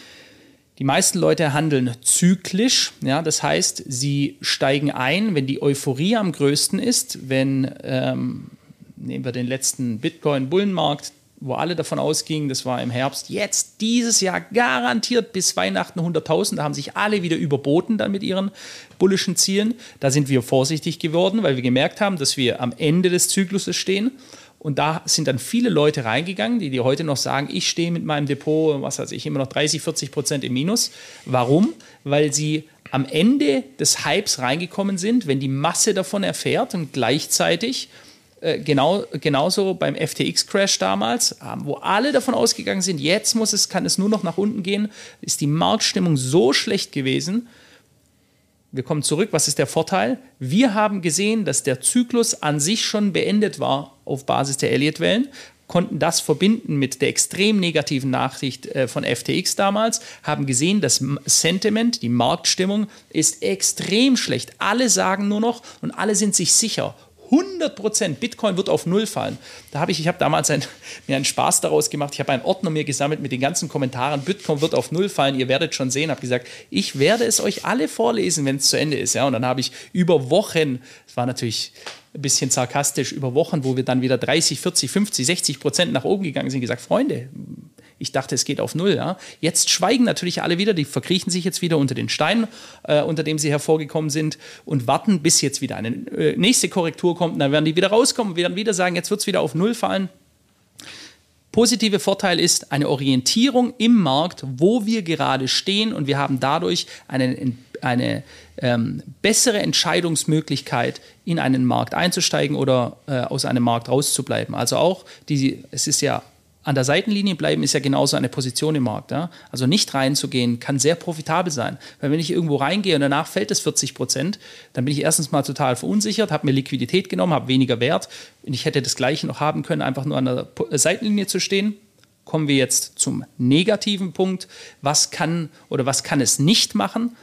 Die meisten Leute handeln zyklisch, ja, das heißt, sie steigen ein, wenn die Euphorie am größten ist, wenn, ähm, nehmen wir den letzten Bitcoin-Bullenmarkt, wo alle davon ausgingen, das war im Herbst, jetzt dieses Jahr garantiert bis Weihnachten 100.000. Da haben sich alle wieder überboten dann mit ihren bullischen Zielen. Da sind wir vorsichtig geworden, weil wir gemerkt haben, dass wir am Ende des Zykluses stehen. Und da sind dann viele Leute reingegangen, die, die heute noch sagen, ich stehe mit meinem Depot, was weiß ich, immer noch 30, 40 Prozent im Minus. Warum? Weil sie am Ende des Hypes reingekommen sind, wenn die Masse davon erfährt und gleichzeitig äh, genau, genauso beim FTX-Crash damals, ähm, wo alle davon ausgegangen sind, jetzt muss es, kann es nur noch nach unten gehen, ist die Marktstimmung so schlecht gewesen. Wir kommen zurück, was ist der Vorteil? Wir haben gesehen, dass der Zyklus an sich schon beendet war auf Basis der Elliott-Wellen, konnten das verbinden mit der extrem negativen Nachricht äh, von FTX damals, haben gesehen, das Sentiment, die Marktstimmung ist extrem schlecht. Alle sagen nur noch und alle sind sich sicher, 100 Prozent Bitcoin wird auf Null fallen. Da habe ich, ich habe damals ein, mir einen Spaß daraus gemacht. Ich habe einen Ordner mir gesammelt mit den ganzen Kommentaren. Bitcoin wird auf Null fallen. Ihr werdet schon sehen. Habe gesagt, ich werde es euch alle vorlesen, wenn es zu Ende ist. Ja, und dann habe ich über Wochen, es war natürlich ein bisschen sarkastisch, über Wochen, wo wir dann wieder 30, 40, 50, 60 Prozent nach oben gegangen sind, gesagt, Freunde, ich dachte, es geht auf Null. Ja. Jetzt schweigen natürlich alle wieder, die verkriechen sich jetzt wieder unter den Stein, äh, unter dem sie hervorgekommen sind und warten, bis jetzt wieder eine äh, nächste Korrektur kommt. Dann werden die wieder rauskommen, werden wieder sagen, jetzt wird es wieder auf Null fallen. Positive Vorteil ist eine Orientierung im Markt, wo wir gerade stehen und wir haben dadurch eine, eine ähm, bessere Entscheidungsmöglichkeit, in einen Markt einzusteigen oder äh, aus einem Markt rauszubleiben. Also auch, die, es ist ja an der Seitenlinie bleiben ist ja genauso eine Position im Markt. Ja? Also nicht reinzugehen kann sehr profitabel sein. Weil wenn ich irgendwo reingehe und danach fällt es 40 Prozent, dann bin ich erstens mal total verunsichert, habe mir Liquidität genommen, habe weniger Wert und ich hätte das Gleiche noch haben können, einfach nur an der äh, Seitenlinie zu stehen. Kommen wir jetzt zum negativen Punkt. Was kann oder was kann es nicht machen?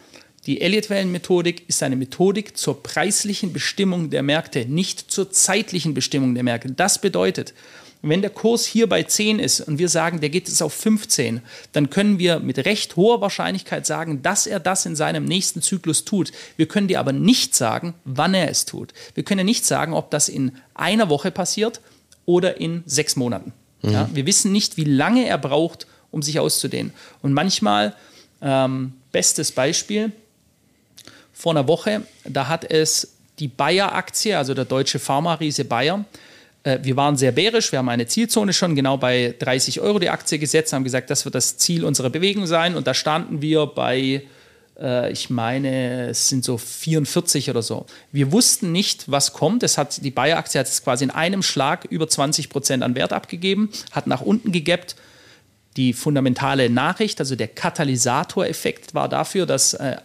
Die Elliott-Wellen-Methodik ist eine Methodik zur preislichen Bestimmung der Märkte, nicht zur zeitlichen Bestimmung der Märkte. Das bedeutet, wenn der Kurs hier bei 10 ist und wir sagen, der geht jetzt auf 15, dann können wir mit recht hoher Wahrscheinlichkeit sagen, dass er das in seinem nächsten Zyklus tut. Wir können dir aber nicht sagen, wann er es tut. Wir können nicht sagen, ob das in einer Woche passiert oder in sechs Monaten. Mhm. Ja, wir wissen nicht, wie lange er braucht, um sich auszudehnen. Und manchmal, ähm, bestes Beispiel, vor einer Woche, da hat es die Bayer-Aktie, also der deutsche Pharma-Riese Bayer, wir waren sehr bärisch, wir haben eine Zielzone schon genau bei 30 Euro die Aktie gesetzt, haben gesagt, das wird das Ziel unserer Bewegung sein und da standen wir bei, äh, ich meine, es sind so 44 oder so. Wir wussten nicht, was kommt. Es hat, die Bayer-Aktie hat es quasi in einem Schlag über 20 Prozent an Wert abgegeben, hat nach unten gegappt. Die fundamentale Nachricht, also der Katalysatoreffekt war dafür, dass äh,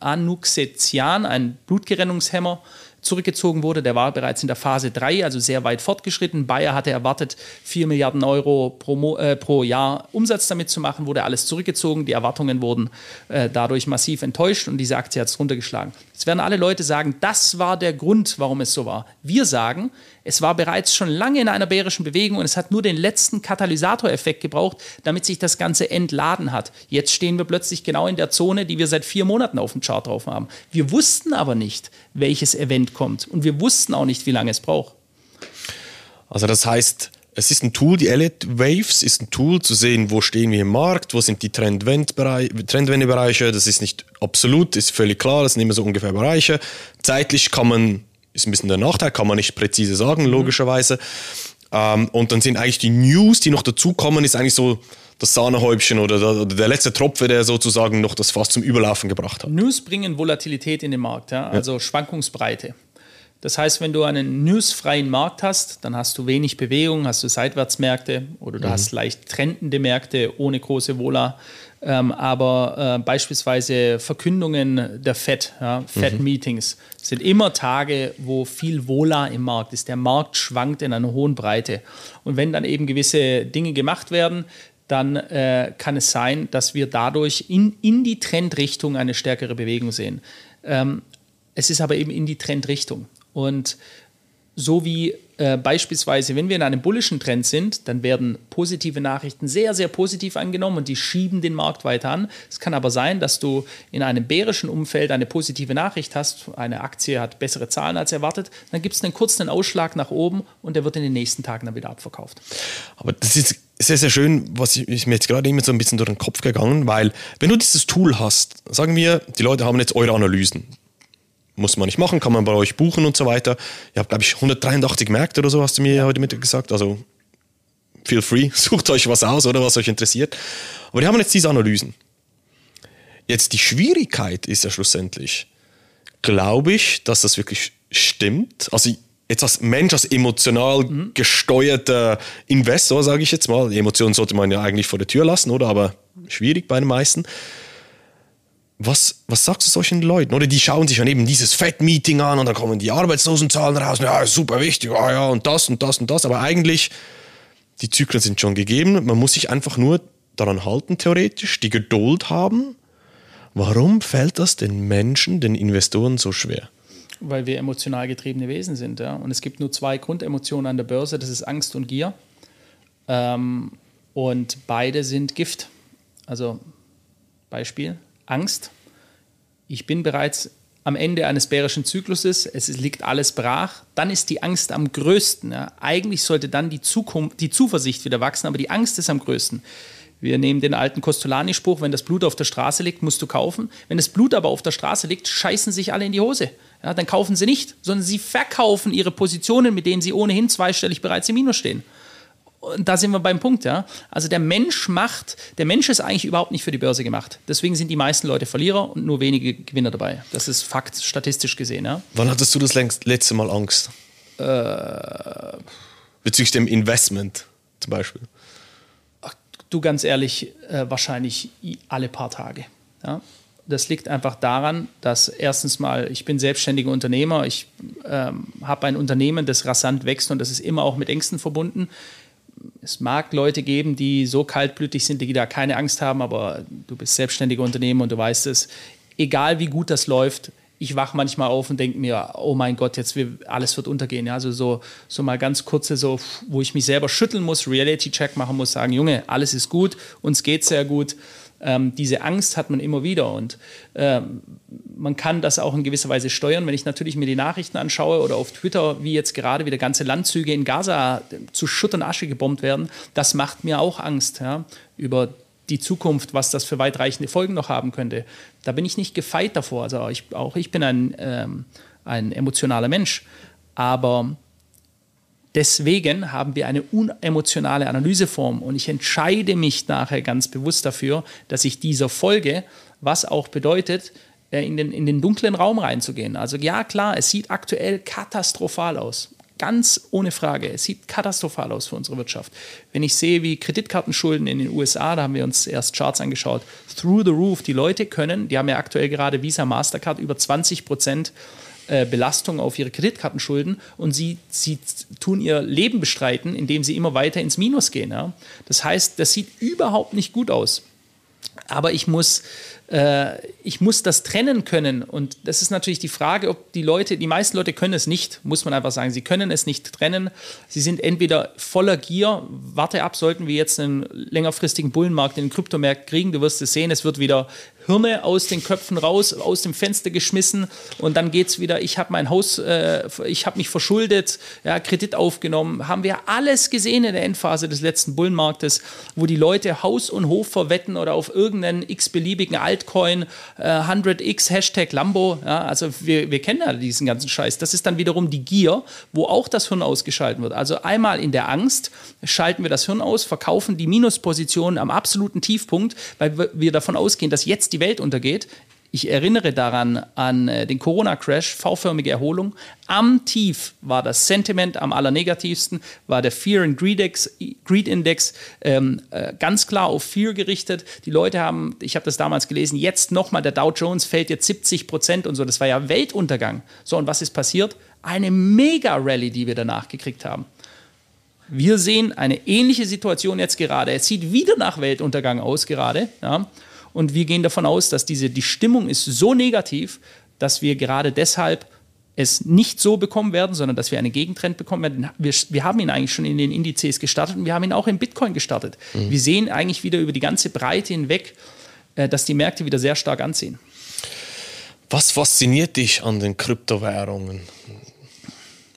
Anuxetian, ein Blutgerinnungshemmer, zurückgezogen wurde. Der war bereits in der Phase 3, also sehr weit fortgeschritten. Bayer hatte erwartet, 4 Milliarden Euro pro, äh, pro Jahr Umsatz damit zu machen, wurde alles zurückgezogen. Die Erwartungen wurden äh, dadurch massiv enttäuscht und diese Aktie hat es runtergeschlagen. Jetzt werden alle Leute sagen, das war der Grund, warum es so war. Wir sagen, es war bereits schon lange in einer bärischen Bewegung und es hat nur den letzten Katalysatoreffekt gebraucht, damit sich das Ganze entladen hat. Jetzt stehen wir plötzlich genau in der Zone, die wir seit vier Monaten auf dem Chart drauf haben. Wir wussten aber nicht, welches Event kommt und wir wussten auch nicht, wie lange es braucht. Also das heißt, es ist ein Tool, die Elliott Waves ist ein Tool zu sehen, wo stehen wir im Markt, wo sind die Trendwendebereiche. Das ist nicht absolut, ist völlig klar, das sind immer so ungefähr Bereiche. Zeitlich kann man ist ein bisschen der Nachteil, kann man nicht präzise sagen, mhm. logischerweise. Ähm, und dann sind eigentlich die News, die noch dazukommen, ist eigentlich so das Sahnehäubchen oder der, oder der letzte Tropfen, der sozusagen noch das Fass zum Überlaufen gebracht hat. News bringen Volatilität in den Markt, ja? also ja. Schwankungsbreite. Das heißt, wenn du einen newsfreien Markt hast, dann hast du wenig Bewegung, hast du Seitwärtsmärkte oder du mhm. hast leicht trendende Märkte ohne große Vola. Ähm, aber äh, beispielsweise Verkündungen der FED, ja, FED-Meetings, mhm. sind immer Tage, wo viel Vola im Markt ist. Der Markt schwankt in einer hohen Breite. Und wenn dann eben gewisse Dinge gemacht werden, dann äh, kann es sein, dass wir dadurch in, in die Trendrichtung eine stärkere Bewegung sehen. Ähm, es ist aber eben in die Trendrichtung. Und so wie äh, beispielsweise, wenn wir in einem bullischen Trend sind, dann werden positive Nachrichten sehr, sehr positiv angenommen und die schieben den Markt weiter an. Es kann aber sein, dass du in einem bärischen Umfeld eine positive Nachricht hast, eine Aktie hat bessere Zahlen als erwartet, dann gibt es einen kurzen Ausschlag nach oben und der wird in den nächsten Tagen dann wieder abverkauft. Aber das ist sehr, sehr schön, was ich, ist mir jetzt gerade immer so ein bisschen durch den Kopf gegangen, weil wenn du dieses Tool hast, sagen wir, die Leute haben jetzt eure Analysen muss man nicht machen, kann man bei euch buchen und so weiter. Ihr habt, glaube ich, 183 Märkte oder so, hast du mir heute Mittag gesagt. Also feel free, sucht euch was aus oder was euch interessiert. Aber die haben jetzt diese Analysen. Jetzt die Schwierigkeit ist ja schlussendlich, glaube ich, dass das wirklich stimmt. Also jetzt als Mensch, als emotional mhm. gesteuerter Investor, sage ich jetzt mal, die Emotionen sollte man ja eigentlich vor der Tür lassen, oder? Aber schwierig bei den meisten was, was sagst du solchen Leuten? Oder die schauen sich dann eben dieses Fed-Meeting an und dann kommen die Arbeitslosenzahlen raus. Ja, super wichtig, ja, ja, und das und das und das. Aber eigentlich, die Zyklen sind schon gegeben. Man muss sich einfach nur daran halten, theoretisch, die Geduld haben. Warum fällt das den Menschen, den Investoren so schwer? Weil wir emotional getriebene Wesen sind. Ja? Und es gibt nur zwei Grundemotionen an der Börse, das ist Angst und Gier. Ähm, und beide sind Gift. Also Beispiel, Angst. Ich bin bereits am Ende eines bärischen Zykluses, es liegt alles brach, dann ist die Angst am größten. Ja. Eigentlich sollte dann die, Zukunft, die Zuversicht wieder wachsen, aber die Angst ist am größten. Wir nehmen den alten Costolani-Spruch, wenn das Blut auf der Straße liegt, musst du kaufen. Wenn das Blut aber auf der Straße liegt, scheißen sich alle in die Hose. Ja, dann kaufen sie nicht, sondern sie verkaufen ihre Positionen, mit denen sie ohnehin zweistellig bereits im Minus stehen. Und da sind wir beim Punkt, ja. Also der Mensch macht, der Mensch ist eigentlich überhaupt nicht für die Börse gemacht. Deswegen sind die meisten Leute Verlierer und nur wenige Gewinner dabei. Das ist Fakt, statistisch gesehen, ja. Wann hattest du das letzte Mal Angst? Äh, Bezüglich dem Investment zum Beispiel. Ach, du ganz ehrlich, äh, wahrscheinlich alle paar Tage. Ja? Das liegt einfach daran, dass erstens mal, ich bin selbstständiger Unternehmer, ich ähm, habe ein Unternehmen, das rasant wächst und das ist immer auch mit Ängsten verbunden es mag Leute geben, die so kaltblütig sind, die da keine Angst haben, aber du bist selbstständiger Unternehmer und du weißt es, egal wie gut das läuft, ich wache manchmal auf und denke mir, oh mein Gott, jetzt wird, alles wird untergehen. Ja, also so, so mal ganz kurze, so, wo ich mich selber schütteln muss, Reality-Check machen muss, sagen, Junge, alles ist gut, uns geht sehr gut. Ähm, diese Angst hat man immer wieder und ähm, man kann das auch in gewisser Weise steuern. Wenn ich natürlich mir die Nachrichten anschaue oder auf Twitter, wie jetzt gerade wieder ganze Landzüge in Gaza zu Schutt und Asche gebombt werden, das macht mir auch Angst ja, über die Zukunft, was das für weitreichende Folgen noch haben könnte. Da bin ich nicht gefeit davor. Also ich, auch ich bin ein, ähm, ein emotionaler Mensch. Aber Deswegen haben wir eine unemotionale Analyseform und ich entscheide mich nachher ganz bewusst dafür, dass ich dieser folge, was auch bedeutet, äh, in den, in den dunklen Raum reinzugehen. Also ja, klar, es sieht aktuell katastrophal aus. Ganz ohne Frage. Es sieht katastrophal aus für unsere Wirtschaft. Wenn ich sehe, wie Kreditkartenschulden in den USA, da haben wir uns erst Charts angeschaut, through the roof, die Leute können, die haben ja aktuell gerade Visa, Mastercard über 20 Prozent äh, Belastung auf ihre Kreditkartenschulden und sie, sie tun ihr Leben bestreiten, indem sie immer weiter ins Minus gehen. Ja? Das heißt, das sieht überhaupt nicht gut aus. Aber ich muss äh, ich muss das trennen können. Und das ist natürlich die Frage, ob die Leute, die meisten Leute können es nicht, muss man einfach sagen. Sie können es nicht trennen. Sie sind entweder voller Gier, warte ab, sollten wir jetzt einen längerfristigen Bullenmarkt in den Kryptomärkten kriegen, du wirst es sehen, es wird wieder Hirne aus den Köpfen raus, aus dem Fenster geschmissen und dann geht es wieder, ich habe mein Haus, äh, ich habe mich verschuldet, ja, Kredit aufgenommen. Haben wir alles gesehen in der Endphase des letzten Bullenmarktes, wo die Leute Haus und Hof verwetten oder auf irgendeinen x-beliebigen Alt Altcoin äh, 100x Hashtag Lambo. Ja, also wir, wir kennen ja diesen ganzen Scheiß. Das ist dann wiederum die Gier, wo auch das Hirn ausgeschaltet wird. Also einmal in der Angst schalten wir das Hirn aus, verkaufen die Minuspositionen am absoluten Tiefpunkt, weil wir davon ausgehen, dass jetzt die Welt untergeht. Ich erinnere daran an äh, den Corona-Crash, V-förmige Erholung. Am Tief war das Sentiment am allernegativsten, war der Fear and Greed Index, Greed Index ähm, äh, ganz klar auf Fear gerichtet. Die Leute haben, ich habe das damals gelesen, jetzt nochmal, der Dow Jones fällt jetzt 70 Prozent und so. Das war ja Weltuntergang. So, und was ist passiert? Eine Mega-Rally, die wir danach gekriegt haben. Wir sehen eine ähnliche Situation jetzt gerade. Es sieht wieder nach Weltuntergang aus gerade. Ja. Und wir gehen davon aus, dass diese, die Stimmung ist so negativ, dass wir gerade deshalb es nicht so bekommen werden, sondern dass wir einen Gegentrend bekommen werden. Wir, wir haben ihn eigentlich schon in den Indizes gestartet und wir haben ihn auch im Bitcoin gestartet. Mhm. Wir sehen eigentlich wieder über die ganze Breite hinweg, äh, dass die Märkte wieder sehr stark anziehen. Was fasziniert dich an den Kryptowährungen?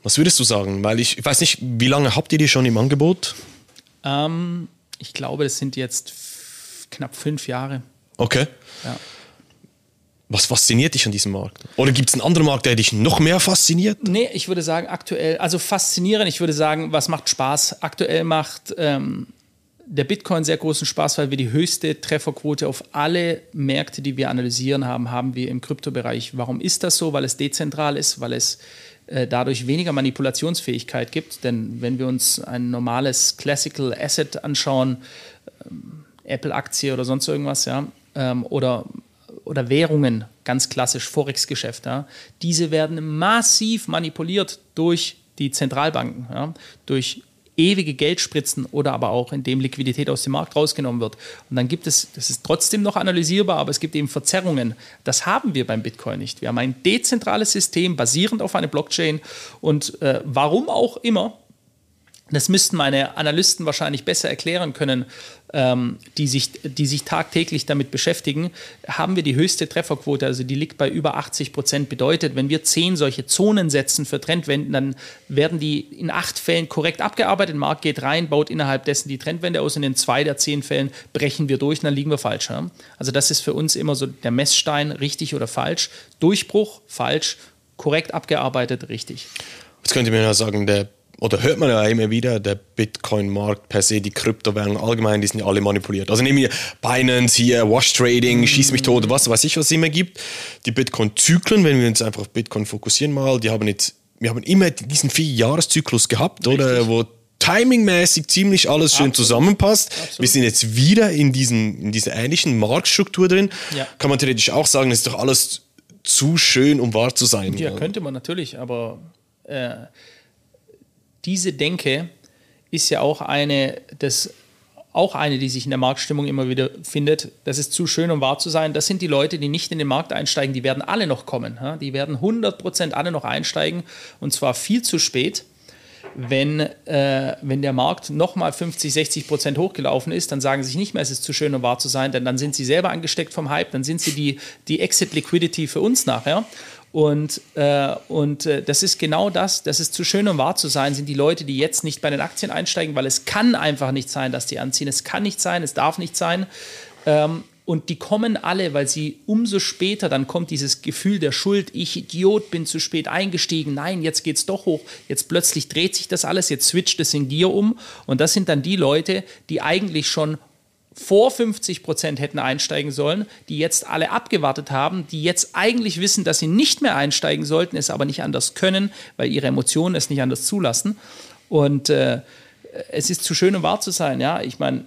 Was würdest du sagen? Weil ich, ich weiß nicht, wie lange habt ihr die schon im Angebot? Ähm, ich glaube, das sind jetzt knapp fünf Jahre. Okay. Ja. Was fasziniert dich an diesem Markt? Oder gibt es einen anderen Markt, der dich noch mehr fasziniert? Nee, ich würde sagen, aktuell, also faszinierend, ich würde sagen, was macht Spaß? Aktuell macht ähm, der Bitcoin sehr großen Spaß, weil wir die höchste Trefferquote auf alle Märkte, die wir analysieren haben, haben wir im Kryptobereich. Warum ist das so? Weil es dezentral ist, weil es äh, dadurch weniger Manipulationsfähigkeit gibt. Denn wenn wir uns ein normales Classical Asset anschauen, ähm, Apple-Aktie oder sonst irgendwas, ja, ähm, oder, oder Währungen, ganz klassisch Forex-Geschäft, ja, diese werden massiv manipuliert durch die Zentralbanken, ja, durch ewige Geldspritzen oder aber auch indem Liquidität aus dem Markt rausgenommen wird. Und dann gibt es, das ist trotzdem noch analysierbar, aber es gibt eben Verzerrungen. Das haben wir beim Bitcoin nicht. Wir haben ein dezentrales System basierend auf einer Blockchain und äh, warum auch immer, das müssten meine Analysten wahrscheinlich besser erklären können, ähm, die, sich, die sich tagtäglich damit beschäftigen, haben wir die höchste Trefferquote, also die liegt bei über 80 Prozent. Bedeutet, wenn wir zehn solche Zonen setzen für Trendwenden, dann werden die in acht Fällen korrekt abgearbeitet. Der Markt geht rein, baut innerhalb dessen die Trendwende aus und in zwei der zehn Fällen brechen wir durch und dann liegen wir falsch. Ja? Also das ist für uns immer so der Messstein, richtig oder falsch. Durchbruch, falsch, korrekt abgearbeitet, richtig. Jetzt könnte man ja sagen, der oder hört man ja immer wieder, der Bitcoin-Markt per se, die Kryptowährungen allgemein, die sind ja alle manipuliert. Also nehmen wir Binance hier, Wash Trading, mhm. Schieß mich tot, was weiß ich, was es immer gibt. Die Bitcoin-Zyklen, wenn wir uns einfach auf Bitcoin fokussieren mal, die haben jetzt, wir haben immer diesen vier-Jahres-Zyklus gehabt, Richtig. oder? Wo timingmäßig ziemlich alles schön Absolut. zusammenpasst. Absolut. Wir sind jetzt wieder in, diesen, in dieser ähnlichen Marktstruktur drin. Ja. Kann man theoretisch auch sagen, es ist doch alles zu schön, um wahr zu sein. Ja, könnte man natürlich, aber äh, diese Denke ist ja auch eine, das, auch eine, die sich in der Marktstimmung immer wieder findet. Das ist zu schön, um wahr zu sein. Das sind die Leute, die nicht in den Markt einsteigen. Die werden alle noch kommen. Die werden 100% alle noch einsteigen und zwar viel zu spät. Wenn, äh, wenn der Markt nochmal 50, 60 Prozent hochgelaufen ist, dann sagen sie sich nicht mehr, es ist zu schön, um wahr zu sein, denn dann sind sie selber angesteckt vom Hype, dann sind sie die, die Exit Liquidity für uns nachher. Und, äh, und äh, das ist genau das, das ist zu schön, um wahr zu sein, sind die Leute, die jetzt nicht bei den Aktien einsteigen, weil es kann einfach nicht sein, dass die anziehen. Es kann nicht sein, es darf nicht sein. Ähm, und die kommen alle, weil sie umso später, dann kommt dieses Gefühl der Schuld, ich Idiot bin zu spät eingestiegen, nein, jetzt geht es doch hoch, jetzt plötzlich dreht sich das alles, jetzt switcht es in Gier um. Und das sind dann die Leute, die eigentlich schon vor 50 Prozent hätten einsteigen sollen, die jetzt alle abgewartet haben, die jetzt eigentlich wissen, dass sie nicht mehr einsteigen sollten, es aber nicht anders können, weil ihre Emotionen es nicht anders zulassen. Und äh, es ist zu schön, um wahr zu sein. Ja, ich meine,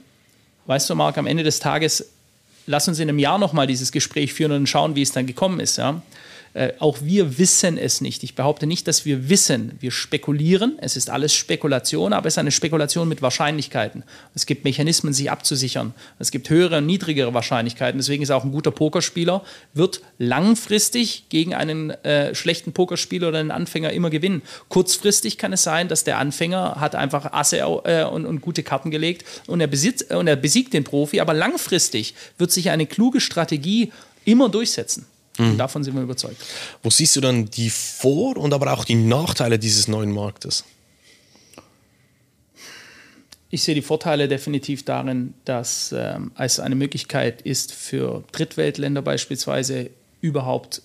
weißt du, Marc, am Ende des Tages, lass uns in einem Jahr nochmal dieses Gespräch führen und schauen, wie es dann gekommen ist. Ja. Äh, auch wir wissen es nicht. Ich behaupte nicht, dass wir wissen. Wir spekulieren. Es ist alles Spekulation, aber es ist eine Spekulation mit Wahrscheinlichkeiten. Es gibt Mechanismen, sich abzusichern. Es gibt höhere und niedrigere Wahrscheinlichkeiten. Deswegen ist auch ein guter Pokerspieler, wird langfristig gegen einen äh, schlechten Pokerspieler oder einen Anfänger immer gewinnen. Kurzfristig kann es sein, dass der Anfänger hat einfach Asse äh, und, und, gute Karten gelegt und er, besitzt, und er besiegt den Profi. Aber langfristig wird sich eine kluge Strategie immer durchsetzen. Mhm. Davon sind wir überzeugt. Wo siehst du dann die Vor- und aber auch die Nachteile dieses neuen Marktes? Ich sehe die Vorteile definitiv darin, dass ähm, es eine Möglichkeit ist für Drittweltländer beispielsweise überhaupt,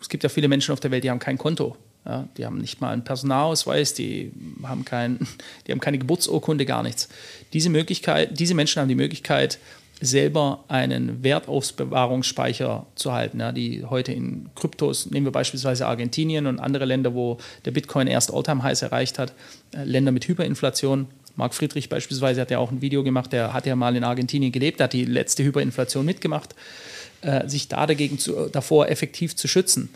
es gibt ja viele Menschen auf der Welt, die haben kein Konto. Ja, die haben nicht mal einen Personalausweis, die haben, kein, die haben keine Geburtsurkunde, gar nichts. Diese, Möglichkeit, diese Menschen haben die Möglichkeit, selber einen Wertaufbewahrungsspeicher zu halten, ja, die heute in Kryptos, nehmen wir beispielsweise Argentinien und andere Länder, wo der Bitcoin erst Alltime-Highs erreicht hat, äh, Länder mit Hyperinflation. Marc Friedrich beispielsweise hat ja auch ein Video gemacht, der hat ja mal in Argentinien gelebt, hat die letzte Hyperinflation mitgemacht, äh, sich da dagegen zu, davor effektiv zu schützen.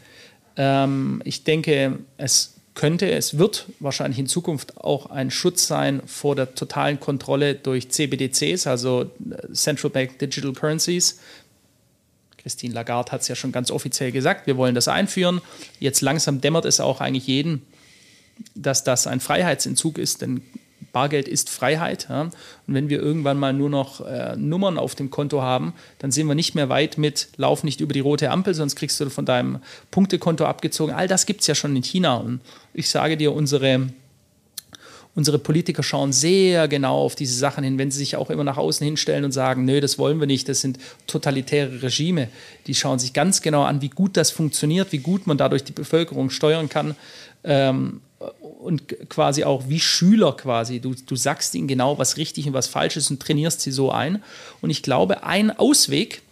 Ähm, ich denke, es könnte, es wird wahrscheinlich in Zukunft auch ein Schutz sein vor der totalen Kontrolle durch CBDCs, also äh, Central Bank Digital Currencies. Christine Lagarde hat es ja schon ganz offiziell gesagt, wir wollen das einführen. Jetzt langsam dämmert es auch eigentlich jeden, dass das ein Freiheitsentzug ist, denn Bargeld ist Freiheit. Ja? Und wenn wir irgendwann mal nur noch äh, Nummern auf dem Konto haben, dann sind wir nicht mehr weit mit, lauf nicht über die rote Ampel, sonst kriegst du von deinem Punktekonto abgezogen. All das gibt es ja schon in China. Und ich sage dir, unsere, unsere Politiker schauen sehr genau auf diese Sachen hin, wenn sie sich auch immer nach außen hinstellen und sagen, nö, das wollen wir nicht, das sind totalitäre Regime. Die schauen sich ganz genau an, wie gut das funktioniert, wie gut man dadurch die Bevölkerung steuern kann. Ähm, und quasi auch wie Schüler quasi. Du, du sagst ihnen genau, was richtig und was falsch ist und trainierst sie so ein. Und ich glaube, ein Ausweg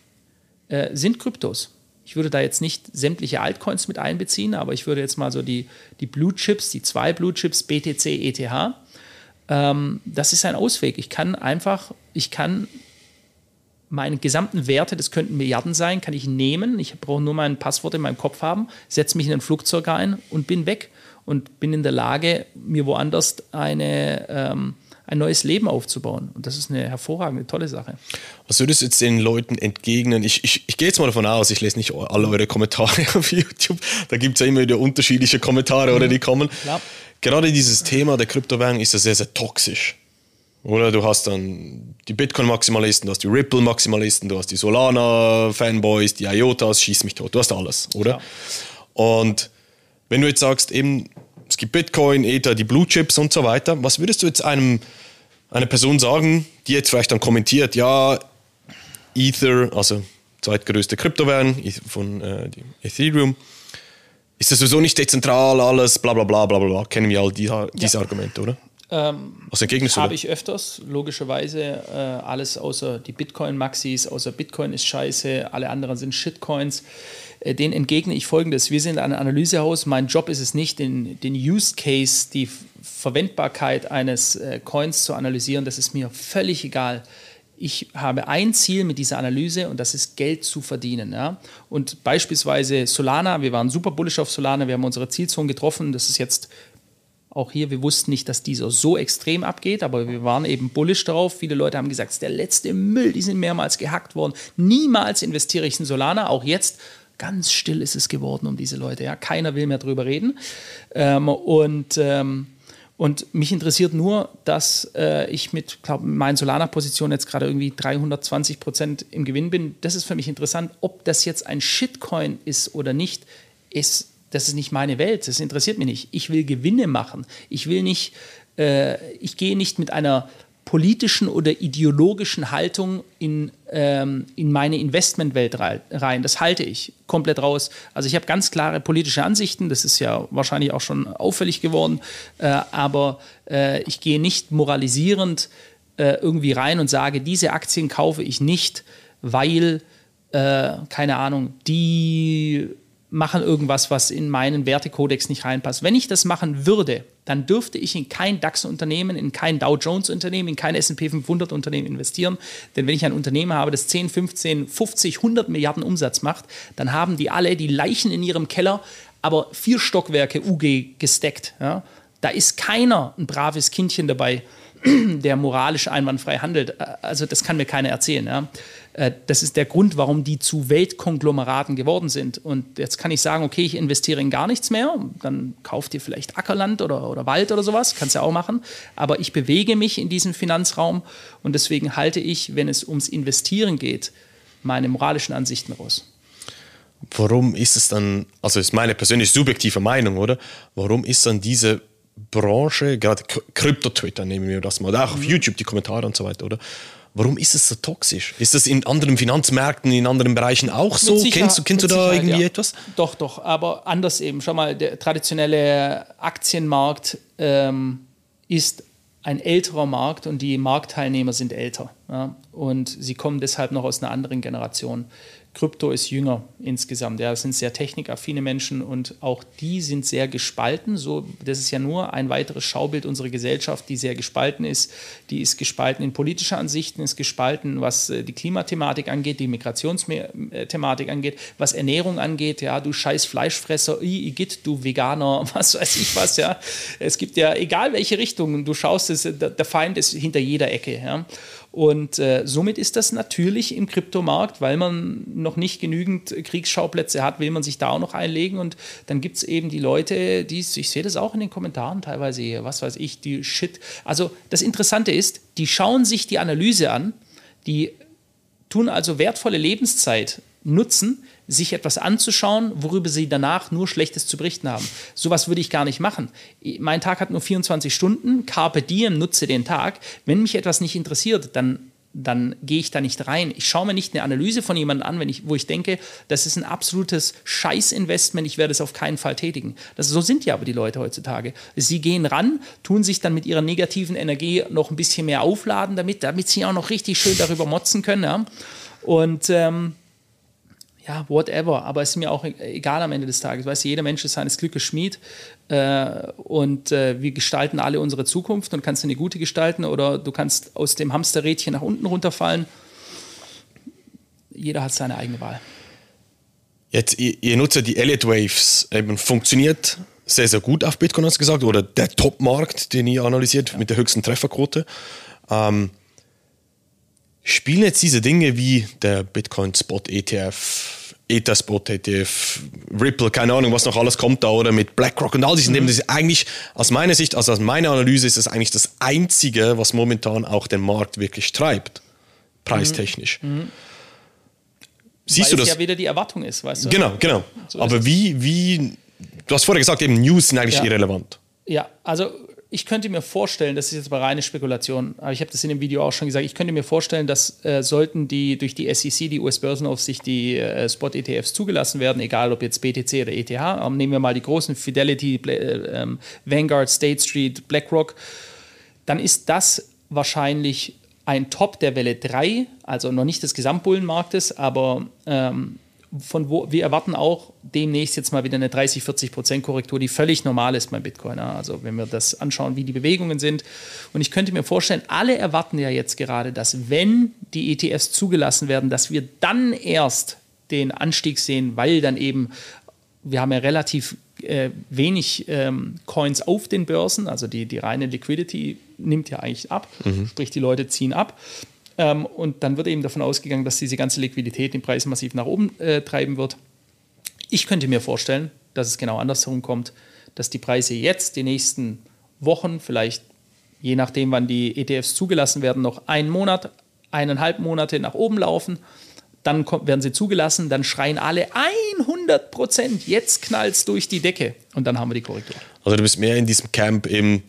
äh, sind Kryptos. Ich würde da jetzt nicht sämtliche Altcoins mit einbeziehen, aber ich würde jetzt mal so die, die Blue Chips, die zwei Blue Chips, BTC, ETH, ähm, das ist ein Ausweg. Ich kann einfach, ich kann meine gesamten Werte, das könnten Milliarden sein, kann ich nehmen. Ich brauche nur mein Passwort in meinem Kopf haben, setze mich in ein Flugzeug ein und bin weg und bin in der Lage, mir woanders eine, ähm, ein neues Leben aufzubauen. Und das ist eine hervorragende, tolle Sache. Was würdest du jetzt den Leuten entgegnen? Ich, ich, ich gehe jetzt mal davon aus, ich lese nicht alle eure Kommentare auf YouTube. Da gibt es ja immer wieder unterschiedliche Kommentare, mhm. oder die kommen. Klar. Gerade dieses Thema der Kryptowährung ist ja sehr, sehr toxisch. Oder du hast dann die Bitcoin-Maximalisten, du hast die Ripple-Maximalisten, du hast die Solana-Fanboys, die IOTAs, schieß mich tot. Du hast alles, oder? Ja. Und wenn du jetzt sagst, eben, es gibt Bitcoin, Ether, die Blue Chips und so weiter, was würdest du jetzt einem, einer Person sagen, die jetzt vielleicht dann kommentiert, ja, Ether, also zweitgrößte Kryptowährung von äh, Ethereum, ist das sowieso nicht dezentral, alles, bla bla bla bla bla, kennen wir all die, diese ja. Argumente, oder? Ähm, Was entgegnest du? Habe ich öfters, logischerweise, äh, alles außer die Bitcoin-Maxis, außer Bitcoin ist scheiße, alle anderen sind Shitcoins. Äh, den entgegne ich folgendes: Wir sind ein Analysehaus. Mein Job ist es nicht, den, den Use Case, die Verwendbarkeit eines äh, Coins zu analysieren. Das ist mir völlig egal ich habe ein Ziel mit dieser Analyse und das ist Geld zu verdienen. Ja? Und beispielsweise Solana, wir waren super bullish auf Solana, wir haben unsere Zielzone getroffen. Das ist jetzt auch hier, wir wussten nicht, dass dieser so extrem abgeht, aber wir waren eben bullish darauf. Viele Leute haben gesagt, es ist der letzte Müll, die sind mehrmals gehackt worden. Niemals investiere ich in Solana. Auch jetzt ganz still ist es geworden um diese Leute. Ja? Keiner will mehr drüber reden. Ähm, und, ähm, und mich interessiert nur, dass äh, ich mit, glaube meinen Solana-Position jetzt gerade irgendwie 320 Prozent im Gewinn bin. Das ist für mich interessant. Ob das jetzt ein Shitcoin ist oder nicht, ist das ist nicht meine Welt, das interessiert mich nicht. Ich will Gewinne machen. Ich will nicht, äh, ich gehe nicht mit einer politischen oder ideologischen Haltung in, ähm, in meine Investmentwelt rein. Das halte ich komplett raus. Also ich habe ganz klare politische Ansichten, das ist ja wahrscheinlich auch schon auffällig geworden, äh, aber äh, ich gehe nicht moralisierend äh, irgendwie rein und sage, diese Aktien kaufe ich nicht, weil, äh, keine Ahnung, die machen irgendwas, was in meinen Wertekodex nicht reinpasst. Wenn ich das machen würde, dann dürfte ich in kein DAX-Unternehmen, in kein Dow Jones-Unternehmen, in kein S&P 500-Unternehmen investieren. Denn wenn ich ein Unternehmen habe, das 10, 15, 50, 100 Milliarden Umsatz macht, dann haben die alle die Leichen in ihrem Keller, aber vier Stockwerke UG gesteckt. Ja? Da ist keiner ein braves Kindchen dabei, der moralisch einwandfrei handelt. Also das kann mir keiner erzählen. Ja? Äh, das ist der Grund, warum die zu Weltkonglomeraten geworden sind. Und jetzt kann ich sagen, okay, ich investiere in gar nichts mehr, dann kauft ihr vielleicht Ackerland oder, oder Wald oder sowas, kannst ja auch machen. Aber ich bewege mich in diesem Finanzraum und deswegen halte ich, wenn es ums Investieren geht, meine moralischen Ansichten raus. Warum ist es dann, also ist meine persönlich subjektive Meinung, oder? Warum ist dann diese Branche, gerade Krypto-Twitter nehmen wir das mal, oder auch auf mhm. YouTube die Kommentare und so weiter, oder? Warum ist es so toxisch? Ist das in anderen Finanzmärkten, in anderen Bereichen auch so? kennst du, kennst du da irgendwie ja. etwas? Doch, doch, aber anders eben. Schau mal, der traditionelle Aktienmarkt ähm, ist ein älterer Markt und die Marktteilnehmer sind älter. Ja? Und sie kommen deshalb noch aus einer anderen Generation. Krypto ist jünger insgesamt. Ja, das sind sehr technikaffine Menschen und auch die sind sehr gespalten. So, das ist ja nur ein weiteres Schaubild unserer Gesellschaft, die sehr gespalten ist. Die ist gespalten in politischer Ansichten, ist gespalten, was äh, die Klimathematik angeht, die Migrationsthematik angeht, was Ernährung angeht. Ja, du scheiß Fleischfresser, Igitt, du Veganer, was weiß ich was. Ja, es gibt ja egal welche Richtung du schaust, ist, der Feind ist hinter jeder Ecke. Ja. Und äh, somit ist das natürlich im Kryptomarkt, weil man noch nicht genügend Kriegsschauplätze hat, will man sich da auch noch einlegen. Und dann gibt es eben die Leute, die, ich sehe das auch in den Kommentaren teilweise, hier, was weiß ich, die Shit. Also das Interessante ist, die schauen sich die Analyse an, die tun also wertvolle Lebenszeit nutzen, sich etwas anzuschauen, worüber sie danach nur Schlechtes zu berichten haben. Sowas würde ich gar nicht machen. Mein Tag hat nur 24 Stunden, carpe diem, nutze den Tag. Wenn mich etwas nicht interessiert, dann dann gehe ich da nicht rein. Ich schaue mir nicht eine Analyse von jemandem an, wenn ich, wo ich denke, das ist ein absolutes Scheißinvestment, ich werde es auf keinen Fall tätigen. Das, so sind ja aber die Leute heutzutage. Sie gehen ran, tun sich dann mit ihrer negativen Energie noch ein bisschen mehr aufladen, damit, damit sie auch noch richtig schön darüber motzen können. Ja? Und ähm, ja, whatever, aber es ist mir auch egal am Ende des Tages. Weißt du, jeder Mensch ist seines Glückes Schmied äh, und äh, wir gestalten alle unsere Zukunft und kannst du eine gute gestalten oder du kannst aus dem Hamsterrädchen nach unten runterfallen. Jeder hat seine eigene Wahl. Jetzt, ihr, ihr nutzt ja die Elliott Waves, eben funktioniert sehr, sehr gut auf Bitcoin, hast du gesagt, oder der Top-Markt, den ihr analysiert ja. mit der höchsten Trefferquote. Ähm, spielen jetzt diese Dinge wie der Bitcoin Spot ETF, Etherspot ETF, Ripple, keine Ahnung, was noch alles kommt da oder mit BlackRock und all diesen mhm. Das ist eigentlich aus meiner Sicht, also aus meiner Analyse ist es eigentlich das Einzige, was momentan auch den Markt wirklich treibt, preistechnisch. Mhm. Mhm. Siehst Weil du das? ja wieder die Erwartung ist, weißt du? Genau, genau. So Aber wie, wie, du hast vorher gesagt, eben News sind eigentlich ja. irrelevant. Ja, also ich könnte mir vorstellen, das ist jetzt aber reine Spekulation, aber ich habe das in dem Video auch schon gesagt, ich könnte mir vorstellen, dass äh, sollten die durch die SEC, die US-Börsenaufsicht, die äh, Spot-ETFs zugelassen werden, egal ob jetzt BTC oder ETH, ähm, nehmen wir mal die großen Fidelity, äh, ähm, Vanguard, State Street, BlackRock, dann ist das wahrscheinlich ein Top der Welle 3, also noch nicht des Gesamtbullenmarktes, aber ähm, von wo wir erwarten auch demnächst jetzt mal wieder eine 30, 40 Prozent Korrektur, die völlig normal ist beim Bitcoin. Also wenn wir das anschauen, wie die Bewegungen sind. Und ich könnte mir vorstellen, alle erwarten ja jetzt gerade, dass wenn die ETFs zugelassen werden, dass wir dann erst den Anstieg sehen, weil dann eben wir haben ja relativ äh, wenig ähm, Coins auf den Börsen, also die, die reine Liquidity nimmt ja eigentlich ab, mhm. sprich die Leute ziehen ab. Ähm, und dann wird eben davon ausgegangen, dass diese ganze Liquidität den Preis massiv nach oben äh, treiben wird. Ich könnte mir vorstellen, dass es genau andersherum kommt, dass die Preise jetzt die nächsten Wochen, vielleicht je nachdem, wann die ETFs zugelassen werden, noch einen Monat, eineinhalb Monate nach oben laufen. Dann kommt, werden sie zugelassen, dann schreien alle 100 Prozent, jetzt knallt es durch die Decke und dann haben wir die Korrektur. Also du bist mehr in diesem Camp im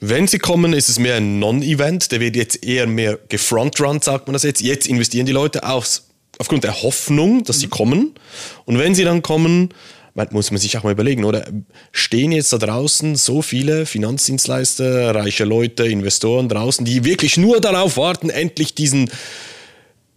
wenn sie kommen, ist es mehr ein Non-Event. Der wird jetzt eher mehr gefrontrun, sagt man das jetzt. Jetzt investieren die Leute aufs, aufgrund der Hoffnung, dass mhm. sie kommen. Und wenn sie dann kommen, muss man sich auch mal überlegen, oder stehen jetzt da draußen so viele Finanzdienstleister, reiche Leute, Investoren draußen, die wirklich nur darauf warten, endlich diesen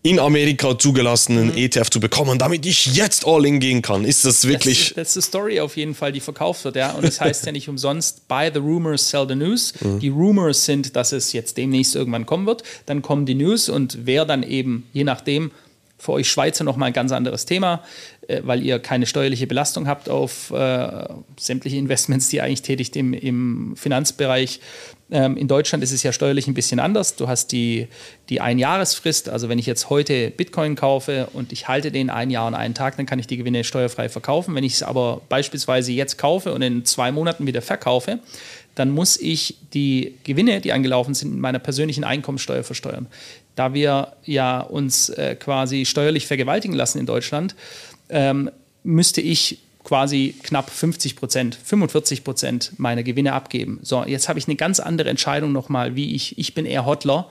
in Amerika zugelassenen mhm. ETF zu bekommen, damit ich jetzt all in gehen kann. Ist das wirklich. Das, ist eine Story auf jeden Fall, die verkauft wird, ja. Und das heißt ja nicht umsonst, buy the rumors, sell the news. Mhm. Die Rumors sind, dass es jetzt demnächst irgendwann kommen wird. Dann kommen die News und wer dann eben, je nachdem, für euch Schweizer nochmal ein ganz anderes Thema, weil ihr keine steuerliche Belastung habt auf äh, sämtliche Investments, die ihr eigentlich tätigt im, im Finanzbereich. Ähm, in Deutschland ist es ja steuerlich ein bisschen anders. Du hast die, die Einjahresfrist. Also wenn ich jetzt heute Bitcoin kaufe und ich halte den ein Jahr und einen Tag, dann kann ich die Gewinne steuerfrei verkaufen. Wenn ich es aber beispielsweise jetzt kaufe und in zwei Monaten wieder verkaufe, dann muss ich die Gewinne, die angelaufen sind, in meiner persönlichen Einkommensteuer versteuern. Da wir ja uns äh, quasi steuerlich vergewaltigen lassen in Deutschland, ähm, müsste ich quasi knapp 50 Prozent, 45 Prozent meiner Gewinne abgeben. So, jetzt habe ich eine ganz andere Entscheidung nochmal, wie ich, ich bin eher Hodler,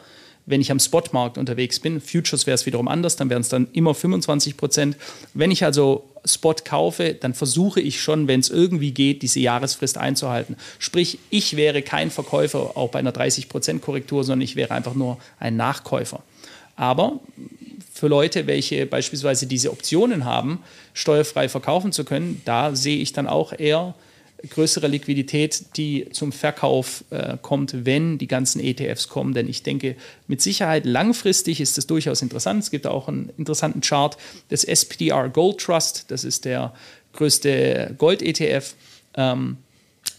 wenn ich am Spotmarkt unterwegs bin. Futures wäre es wiederum anders, dann wären es dann immer 25 Prozent. Wenn ich also Spot kaufe, dann versuche ich schon, wenn es irgendwie geht, diese Jahresfrist einzuhalten. Sprich, ich wäre kein Verkäufer auch bei einer 30 Prozent Korrektur, sondern ich wäre einfach nur ein Nachkäufer. Aber für Leute, welche beispielsweise diese Optionen haben, steuerfrei verkaufen zu können, da sehe ich dann auch eher größere Liquidität, die zum Verkauf äh, kommt, wenn die ganzen ETFs kommen. Denn ich denke, mit Sicherheit langfristig ist das durchaus interessant. Es gibt auch einen interessanten Chart des SPDR Gold Trust. Das ist der größte Gold-ETF. Ähm,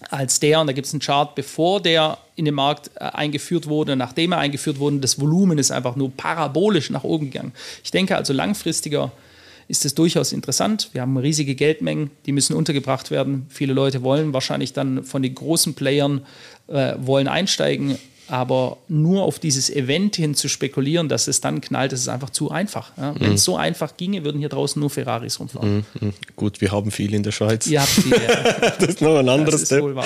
als der, und da gibt es einen Chart, bevor der in den Markt äh, eingeführt wurde, nachdem er eingeführt wurde, das Volumen ist einfach nur parabolisch nach oben gegangen. Ich denke also langfristiger ist es durchaus interessant. Wir haben riesige Geldmengen, die müssen untergebracht werden. Viele Leute wollen wahrscheinlich dann von den großen Playern äh, wollen einsteigen. Aber nur auf dieses Event hin zu spekulieren, dass es dann knallt, das ist einfach zu einfach. Ja? Wenn es mhm. so einfach ginge, würden hier draußen nur Ferraris rumfahren. Mhm. Gut, wir haben viel in der Schweiz. Ihr habt viel, ja. das ist noch ein anderes Thema. Ähm,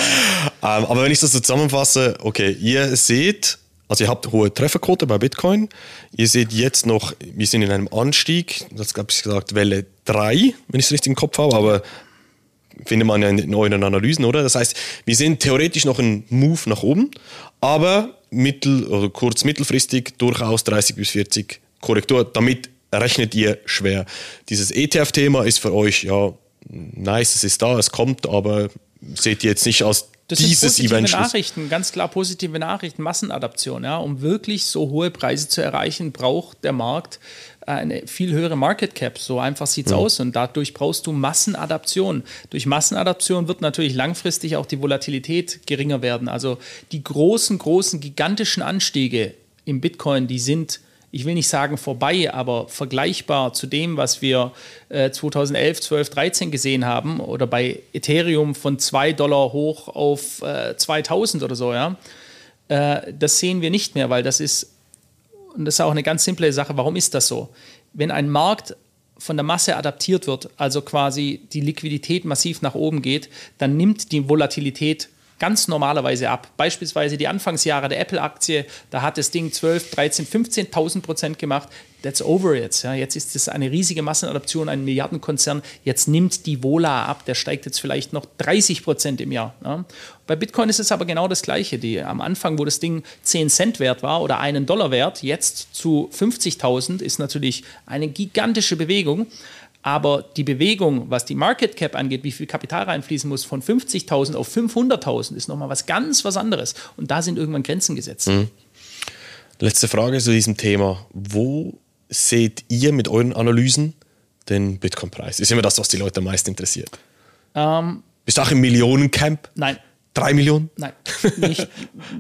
aber wenn ich das so zusammenfasse, okay, ihr seht, also ihr habt hohe Trefferquote bei Bitcoin. Ihr seht jetzt noch, wir sind in einem Anstieg, das habe ich gesagt, Welle 3, wenn ich es richtig im Kopf habe, aber findet man ja in euren Analysen, oder? Das heißt, wir sehen theoretisch noch einen Move nach oben, aber mittel- oder kurz-mittelfristig durchaus 30 bis 40 Korrektur. Damit rechnet ihr schwer. Dieses ETF-Thema ist für euch, ja, nice, es ist da, es kommt, aber seht ihr jetzt nicht als das dieses sind positive Event Nachrichten, ganz klar positive Nachrichten, Massenadaption. Ja, um wirklich so hohe Preise zu erreichen, braucht der Markt eine viel höhere Market Cap. So einfach sieht es ja. aus. Und dadurch brauchst du Massenadaption. Durch Massenadaption wird natürlich langfristig auch die Volatilität geringer werden. Also die großen, großen, gigantischen Anstiege im Bitcoin, die sind ich will nicht sagen vorbei, aber vergleichbar zu dem, was wir äh, 2011, 12, 13 gesehen haben oder bei Ethereum von 2 Dollar hoch auf äh, 2000 oder so, ja, äh, das sehen wir nicht mehr, weil das ist und das ist auch eine ganz simple Sache, warum ist das so? Wenn ein Markt von der Masse adaptiert wird, also quasi die Liquidität massiv nach oben geht, dann nimmt die Volatilität ganz normalerweise ab. Beispielsweise die Anfangsjahre der Apple-Aktie, da hat das Ding 12, 13, 15.000 Prozent gemacht. That's over jetzt. Ja. Jetzt ist es eine riesige Massenadaption, ein Milliardenkonzern. Jetzt nimmt die Vola ab. Der steigt jetzt vielleicht noch 30 Prozent im Jahr. Ja. Bei Bitcoin ist es aber genau das Gleiche. Die, am Anfang, wo das Ding 10 Cent wert war oder einen Dollar wert, jetzt zu 50.000 ist natürlich eine gigantische Bewegung. Aber die Bewegung, was die Market Cap angeht, wie viel Kapital reinfließen muss, von 50.000 auf 500.000, ist nochmal was ganz was anderes. Und da sind irgendwann Grenzen gesetzt. Mhm. Letzte Frage zu diesem Thema. Wo seht ihr mit euren Analysen den Bitcoin-Preis? Ist immer das, was die Leute am meisten interessiert. Ähm, Bist du auch im Millionencamp? Nein. Drei Millionen? Nein, nicht,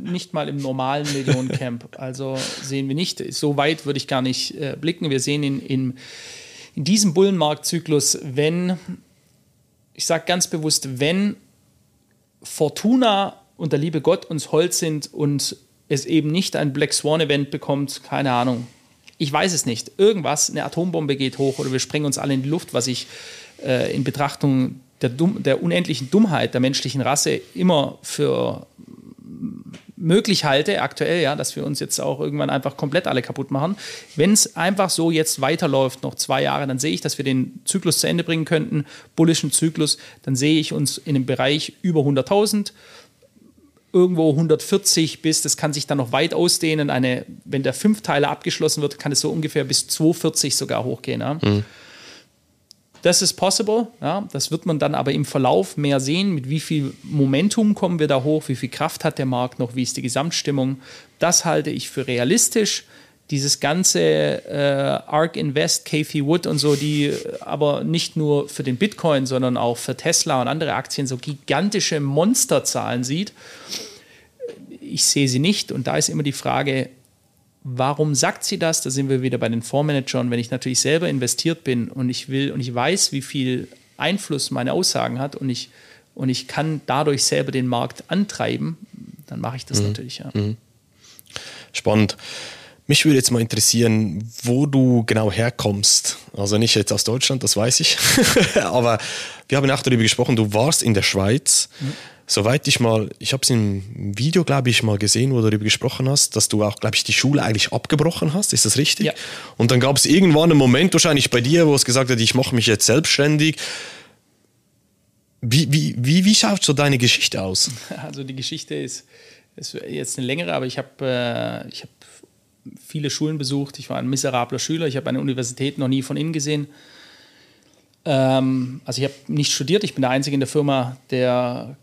nicht mal im normalen Millionencamp. Also sehen wir nicht. So weit würde ich gar nicht äh, blicken. Wir sehen in, in in diesem Bullenmarktzyklus, wenn, ich sage ganz bewusst, wenn Fortuna und der liebe Gott uns Holz sind und es eben nicht ein Black Swan Event bekommt, keine Ahnung. Ich weiß es nicht. Irgendwas, eine Atombombe geht hoch oder wir sprengen uns alle in die Luft, was ich äh, in Betrachtung der, der unendlichen Dummheit der menschlichen Rasse immer für möglich halte, aktuell, ja, dass wir uns jetzt auch irgendwann einfach komplett alle kaputt machen. Wenn es einfach so jetzt weiterläuft, noch zwei Jahre, dann sehe ich, dass wir den Zyklus zu Ende bringen könnten, bullischen Zyklus, dann sehe ich uns in dem Bereich über 100.000 irgendwo 140 bis, das kann sich dann noch weit ausdehnen. Eine, wenn der Fünfteile abgeschlossen wird, kann es so ungefähr bis 240 sogar hochgehen. Ja. Mhm. Das ist possible. Ja, das wird man dann aber im Verlauf mehr sehen, mit wie viel Momentum kommen wir da hoch, wie viel Kraft hat der Markt noch, wie ist die Gesamtstimmung. Das halte ich für realistisch. Dieses ganze äh, ARK Invest, Kathy Wood und so, die aber nicht nur für den Bitcoin, sondern auch für Tesla und andere Aktien so gigantische Monsterzahlen sieht. Ich sehe sie nicht und da ist immer die Frage, Warum sagt sie das? Da sind wir wieder bei den Fondsmanagern. Wenn ich natürlich selber investiert bin und ich will und ich weiß, wie viel Einfluss meine Aussagen hat und ich, und ich kann dadurch selber den Markt antreiben, dann mache ich das mhm. natürlich. Ja. Mhm. Spannend. Mich würde jetzt mal interessieren, wo du genau herkommst. Also nicht jetzt aus Deutschland, das weiß ich. Aber wir haben auch darüber gesprochen, du warst in der Schweiz. Mhm. Soweit ich mal, ich habe es im Video, glaube ich, mal gesehen, wo du darüber gesprochen hast, dass du auch, glaube ich, die Schule eigentlich abgebrochen hast. Ist das richtig? Ja. Und dann gab es irgendwann einen Moment wahrscheinlich bei dir, wo es gesagt hat, ich mache mich jetzt selbstständig. Wie, wie, wie, wie schaut so deine Geschichte aus? Also die Geschichte ist, ist jetzt eine längere, aber ich habe äh, hab viele Schulen besucht. Ich war ein miserabler Schüler. Ich habe eine Universität noch nie von innen gesehen. Ähm, also ich habe nicht studiert. Ich bin der Einzige in der Firma, der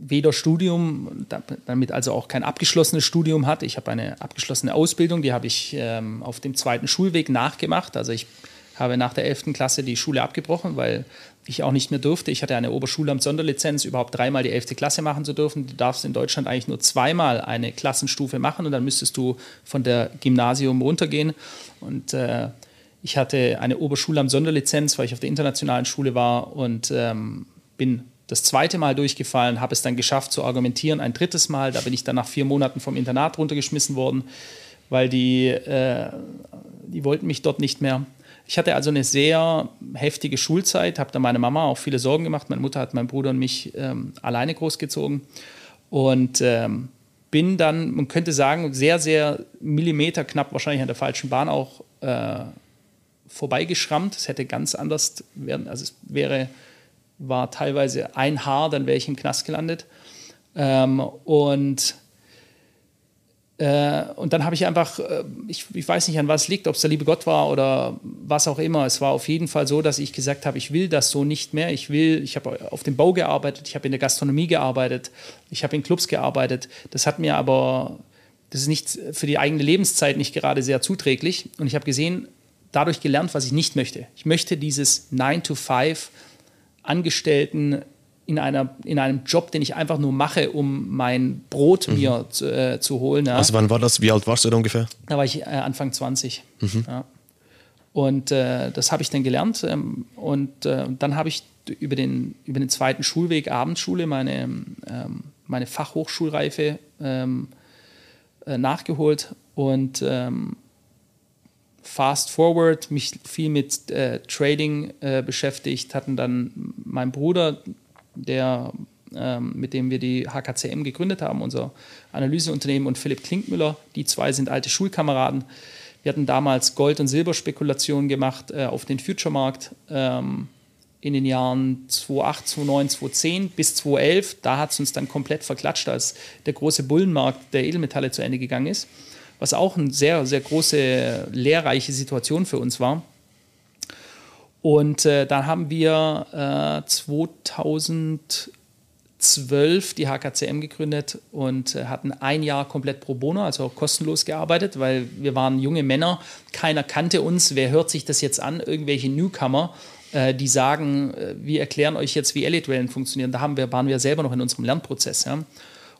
weder Studium, damit also auch kein abgeschlossenes Studium hat. Ich habe eine abgeschlossene Ausbildung, die habe ich ähm, auf dem zweiten Schulweg nachgemacht. Also ich habe nach der 11. Klasse die Schule abgebrochen, weil ich auch nicht mehr durfte. Ich hatte eine Oberschulamt-Sonderlizenz, überhaupt dreimal die 11. Klasse machen zu dürfen. Du darfst in Deutschland eigentlich nur zweimal eine Klassenstufe machen und dann müsstest du von der Gymnasium runtergehen. Und äh, ich hatte eine Oberschulamt-Sonderlizenz, weil ich auf der internationalen Schule war und ähm, bin das zweite Mal durchgefallen, habe es dann geschafft zu argumentieren, ein drittes Mal. Da bin ich dann nach vier Monaten vom Internat runtergeschmissen worden, weil die, äh, die wollten mich dort nicht mehr. Ich hatte also eine sehr heftige Schulzeit, habe da meine Mama auch viele Sorgen gemacht. Meine Mutter hat meinen Bruder und mich ähm, alleine großgezogen und ähm, bin dann, man könnte sagen, sehr, sehr millimeterknapp wahrscheinlich an der falschen Bahn auch äh, vorbeigeschrammt. Es hätte ganz anders werden, also es wäre, war teilweise ein Haar, dann wäre ich im Knast gelandet. Ähm, und äh, und dann habe ich einfach, äh, ich, ich, weiß nicht, an was es liegt, ob es der liebe Gott war oder was auch immer. Es war auf jeden Fall so, dass ich gesagt habe, ich will das so nicht mehr. Ich will, ich habe auf dem Bau gearbeitet, ich habe in der Gastronomie gearbeitet, ich habe in Clubs gearbeitet. Das hat mir aber, das ist nicht für die eigene Lebenszeit nicht gerade sehr zuträglich. Und ich habe gesehen, dadurch gelernt, was ich nicht möchte. Ich möchte dieses 9 to 5 Angestellten in, einer, in einem Job, den ich einfach nur mache, um mein Brot mhm. mir zu, äh, zu holen. Ja. Also wann war das? Wie alt warst du da ungefähr? Da war ich äh, Anfang 20. Mhm. Ja. Und äh, das habe ich dann gelernt. Ähm, und äh, dann habe ich über den, über den zweiten Schulweg, Abendschule, meine, ähm, meine Fachhochschulreife ähm, äh, nachgeholt und ähm, fast forward, mich viel mit äh, Trading äh, beschäftigt, hatten dann mein Bruder, der, ähm, mit dem wir die HKCM gegründet haben, unser Analyseunternehmen, und Philipp Klinkmüller. Die zwei sind alte Schulkameraden. Wir hatten damals Gold- und Silberspekulationen gemacht äh, auf den Future-Markt ähm, in den Jahren 2008, 2009, 2010 bis 2011. Da hat es uns dann komplett verklatscht, als der große Bullenmarkt der Edelmetalle zu Ende gegangen ist, was auch eine sehr, sehr große, lehrreiche Situation für uns war. Und äh, dann haben wir äh, 2012 die HKCM gegründet und äh, hatten ein Jahr komplett pro bono, also auch kostenlos gearbeitet, weil wir waren junge Männer, keiner kannte uns, wer hört sich das jetzt an, irgendwelche Newcomer, äh, die sagen, äh, wir erklären euch jetzt, wie Elite-Wellen funktionieren. Da haben wir, waren wir selber noch in unserem Lernprozess. Ja.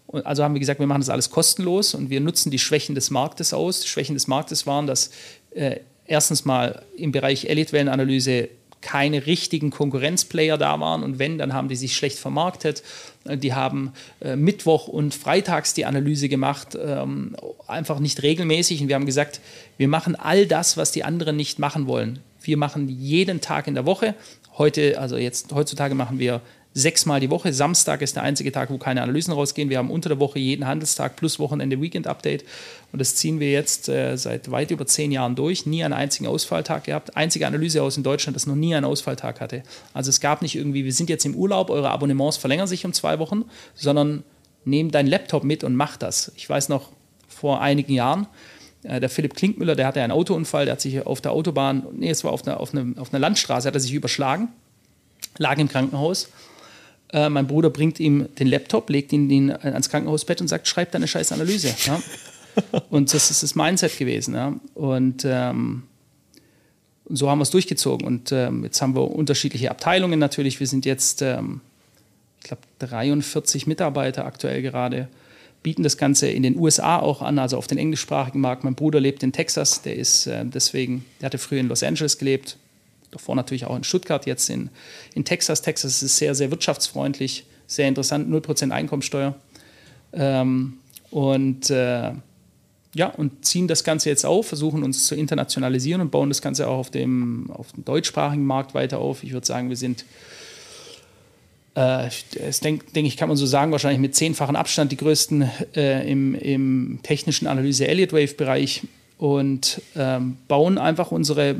Und also haben wir gesagt, wir machen das alles kostenlos und wir nutzen die Schwächen des Marktes aus. Die Schwächen des Marktes waren, dass äh, erstens mal im Bereich Elite-Wellenanalyse keine richtigen Konkurrenzplayer da waren und wenn, dann haben die sich schlecht vermarktet. Äh, die haben äh, Mittwoch und Freitags die Analyse gemacht, ähm, einfach nicht regelmäßig. Und wir haben gesagt, wir machen all das, was die anderen nicht machen wollen. Wir machen jeden Tag in der Woche. Heute, also jetzt heutzutage machen wir sechsmal die Woche. Samstag ist der einzige Tag, wo keine Analysen rausgehen. Wir haben unter der Woche jeden Handelstag plus Wochenende Weekend-Update. Und das ziehen wir jetzt äh, seit weit über zehn Jahren durch. Nie einen einzigen Ausfalltag gehabt. Einzige Analysehaus in Deutschland, das noch nie einen Ausfalltag hatte. Also es gab nicht irgendwie, wir sind jetzt im Urlaub, eure Abonnements verlängern sich um zwei Wochen, sondern nehm deinen Laptop mit und mach das. Ich weiß noch, vor einigen Jahren, äh, der Philipp Klinkmüller, der hatte einen Autounfall, der hat sich auf der Autobahn, nee, es war auf einer, auf einer, auf einer Landstraße, hat er sich überschlagen, lag im Krankenhaus äh, mein Bruder bringt ihm den Laptop, legt ihn, ihn ans Krankenhausbett und sagt, schreib deine scheiß Analyse. Ja? und das ist das Mindset gewesen. Ja? Und ähm, so haben wir es durchgezogen. Und ähm, jetzt haben wir unterschiedliche Abteilungen natürlich. Wir sind jetzt, ähm, ich glaube, 43 Mitarbeiter aktuell gerade, bieten das Ganze in den USA auch an, also auf den englischsprachigen Markt. Mein Bruder lebt in Texas, der ist äh, deswegen, der hatte früher in Los Angeles gelebt, davor natürlich auch in Stuttgart, jetzt in, in Texas. Texas ist sehr, sehr wirtschaftsfreundlich, sehr interessant, 0% Einkommensteuer. Ähm, und äh, ja, und ziehen das Ganze jetzt auf, versuchen uns zu internationalisieren und bauen das Ganze auch auf dem, auf dem deutschsprachigen Markt weiter auf. Ich würde sagen, wir sind äh, das denke denk ich, kann man so sagen, wahrscheinlich mit zehnfachen Abstand die größten äh, im, im, technischen Analyse Elliott Wave Bereich und ähm, bauen einfach unsere,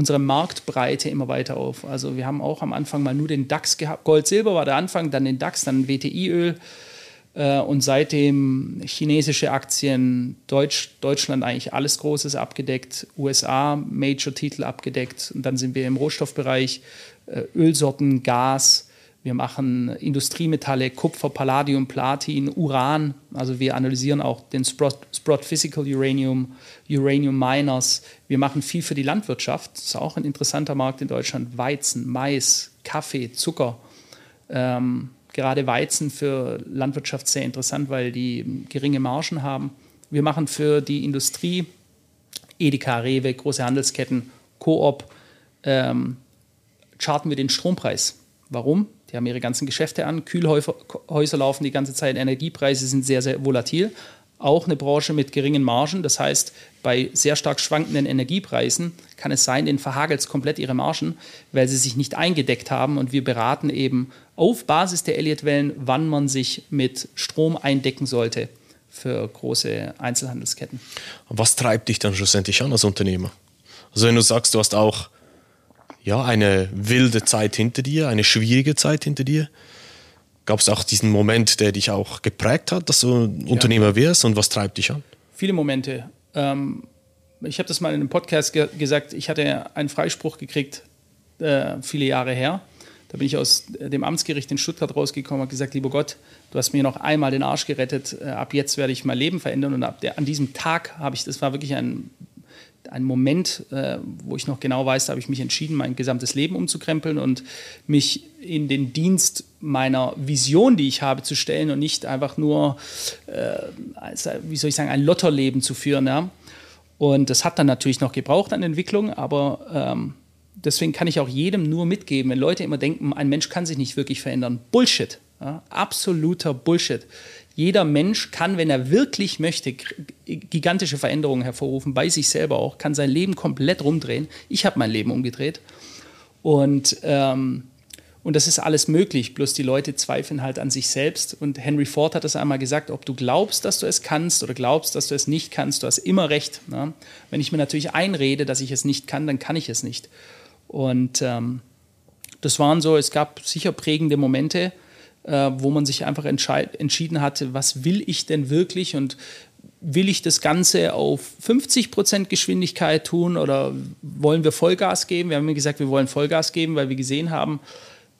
unsere Marktbreite immer weiter auf. Also wir haben auch am Anfang mal nur den DAX gehabt. Gold, Silber war der Anfang, dann den DAX, dann WTI-Öl äh, und seitdem chinesische Aktien, Deutsch, Deutschland eigentlich alles Großes abgedeckt, USA Major-Titel abgedeckt und dann sind wir im Rohstoffbereich, äh, Ölsorten, Gas, wir machen Industriemetalle, Kupfer, Palladium, Platin, Uran. Also wir analysieren auch den Sprott, Sprott Physical Uranium, Uranium Miners. Wir machen viel für die Landwirtschaft. Das ist auch ein interessanter Markt in Deutschland. Weizen, Mais, Kaffee, Zucker. Ähm, gerade Weizen für Landwirtschaft sehr interessant, weil die geringe Margen haben. Wir machen für die Industrie Edeka, Rewe, große Handelsketten, Coop, ähm, charten wir den Strompreis. Warum? Die haben ihre ganzen Geschäfte an, Kühlhäuser laufen die ganze Zeit, Energiepreise sind sehr, sehr volatil. Auch eine Branche mit geringen Margen. Das heißt, bei sehr stark schwankenden Energiepreisen kann es sein, denen verhagelt komplett ihre Margen, weil sie sich nicht eingedeckt haben. Und wir beraten eben auf Basis der Elliott-Wellen, wann man sich mit Strom eindecken sollte für große Einzelhandelsketten. Was treibt dich dann schlussendlich an als Unternehmer? Also wenn du sagst, du hast auch ja, eine wilde Zeit hinter dir, eine schwierige Zeit hinter dir? Gab es auch diesen Moment, der dich auch geprägt hat, dass du ja. Unternehmer wirst und was treibt dich an? Viele Momente. Ähm, ich habe das mal in einem Podcast ge gesagt, ich hatte einen Freispruch gekriegt, äh, viele Jahre her. Da bin ich aus dem Amtsgericht in Stuttgart rausgekommen und gesagt, lieber Gott, du hast mir noch einmal den Arsch gerettet, äh, ab jetzt werde ich mein Leben verändern. Und ab der, an diesem Tag habe ich, das war wirklich ein ein Moment, äh, wo ich noch genau weiß, da habe ich mich entschieden, mein gesamtes Leben umzukrempeln und mich in den Dienst meiner Vision, die ich habe, zu stellen und nicht einfach nur, äh, wie soll ich sagen, ein Lotterleben zu führen. Ja? Und das hat dann natürlich noch gebraucht an Entwicklung, aber ähm, deswegen kann ich auch jedem nur mitgeben, wenn Leute immer denken, ein Mensch kann sich nicht wirklich verändern. Bullshit. Ja? Absoluter Bullshit. Jeder Mensch kann, wenn er wirklich möchte, gigantische Veränderungen hervorrufen, bei sich selber auch, kann sein Leben komplett rumdrehen. Ich habe mein Leben umgedreht. Und, ähm, und das ist alles möglich, bloß die Leute zweifeln halt an sich selbst. Und Henry Ford hat das einmal gesagt, ob du glaubst, dass du es kannst oder glaubst, dass du es nicht kannst, du hast immer recht. Ne? Wenn ich mir natürlich einrede, dass ich es nicht kann, dann kann ich es nicht. Und ähm, das waren so, es gab sicher prägende Momente, äh, wo man sich einfach entschieden hatte, was will ich denn wirklich und will ich das Ganze auf 50 Prozent Geschwindigkeit tun oder wollen wir Vollgas geben? Wir haben gesagt, wir wollen Vollgas geben, weil wir gesehen haben,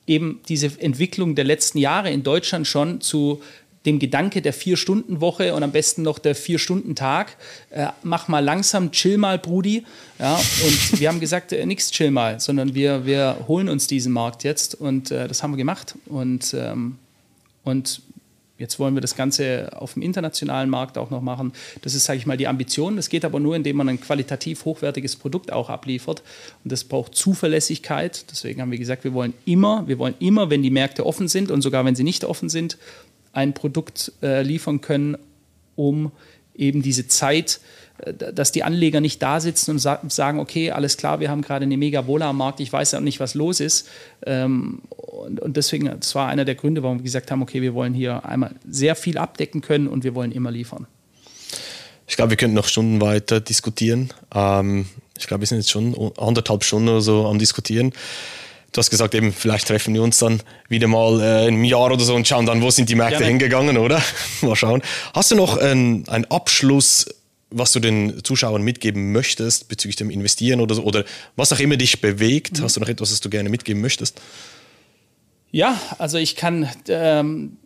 eben diese Entwicklung der letzten Jahre in Deutschland schon zu dem Gedanke der Vier-Stunden-Woche und am besten noch der Vier-Stunden-Tag. Äh, mach mal langsam, chill mal, Brudi. Ja, und wir haben gesagt, äh, nichts chill mal, sondern wir, wir holen uns diesen Markt jetzt und äh, das haben wir gemacht. Und, ähm, und jetzt wollen wir das Ganze auf dem internationalen Markt auch noch machen. Das ist, sage ich mal, die Ambition. Das geht aber nur, indem man ein qualitativ hochwertiges Produkt auch abliefert. Und das braucht Zuverlässigkeit. Deswegen haben wir gesagt, wir wollen immer, wir wollen immer, wenn die Märkte offen sind und sogar wenn sie nicht offen sind, ein Produkt äh, liefern können, um eben diese Zeit, äh, dass die Anleger nicht da sitzen und sa sagen, okay, alles klar, wir haben gerade eine Mega-Bola am Markt, ich weiß ja nicht, was los ist. Ähm, und, und, deswegen, das war einer der Gründe, warum wir gesagt haben, okay, wir wollen hier einmal sehr viel abdecken können und wir wollen immer liefern. Ich glaube, wir könnten noch Stunden weiter diskutieren. Ähm, ich glaube, wir sind jetzt schon anderthalb Stunden oder so am Diskutieren du hast gesagt, eben, vielleicht treffen wir uns dann wieder mal äh, in einem Jahr oder so und schauen dann, wo sind die Märkte Gerne. hingegangen, oder? mal schauen. Hast du noch einen, einen Abschluss, was du den Zuschauern mitgeben möchtest bezüglich dem Investieren oder so, oder was auch immer dich bewegt? Mhm. Hast du noch etwas, was du gerne mitgeben möchtest? Ja, also ich kann, ähm,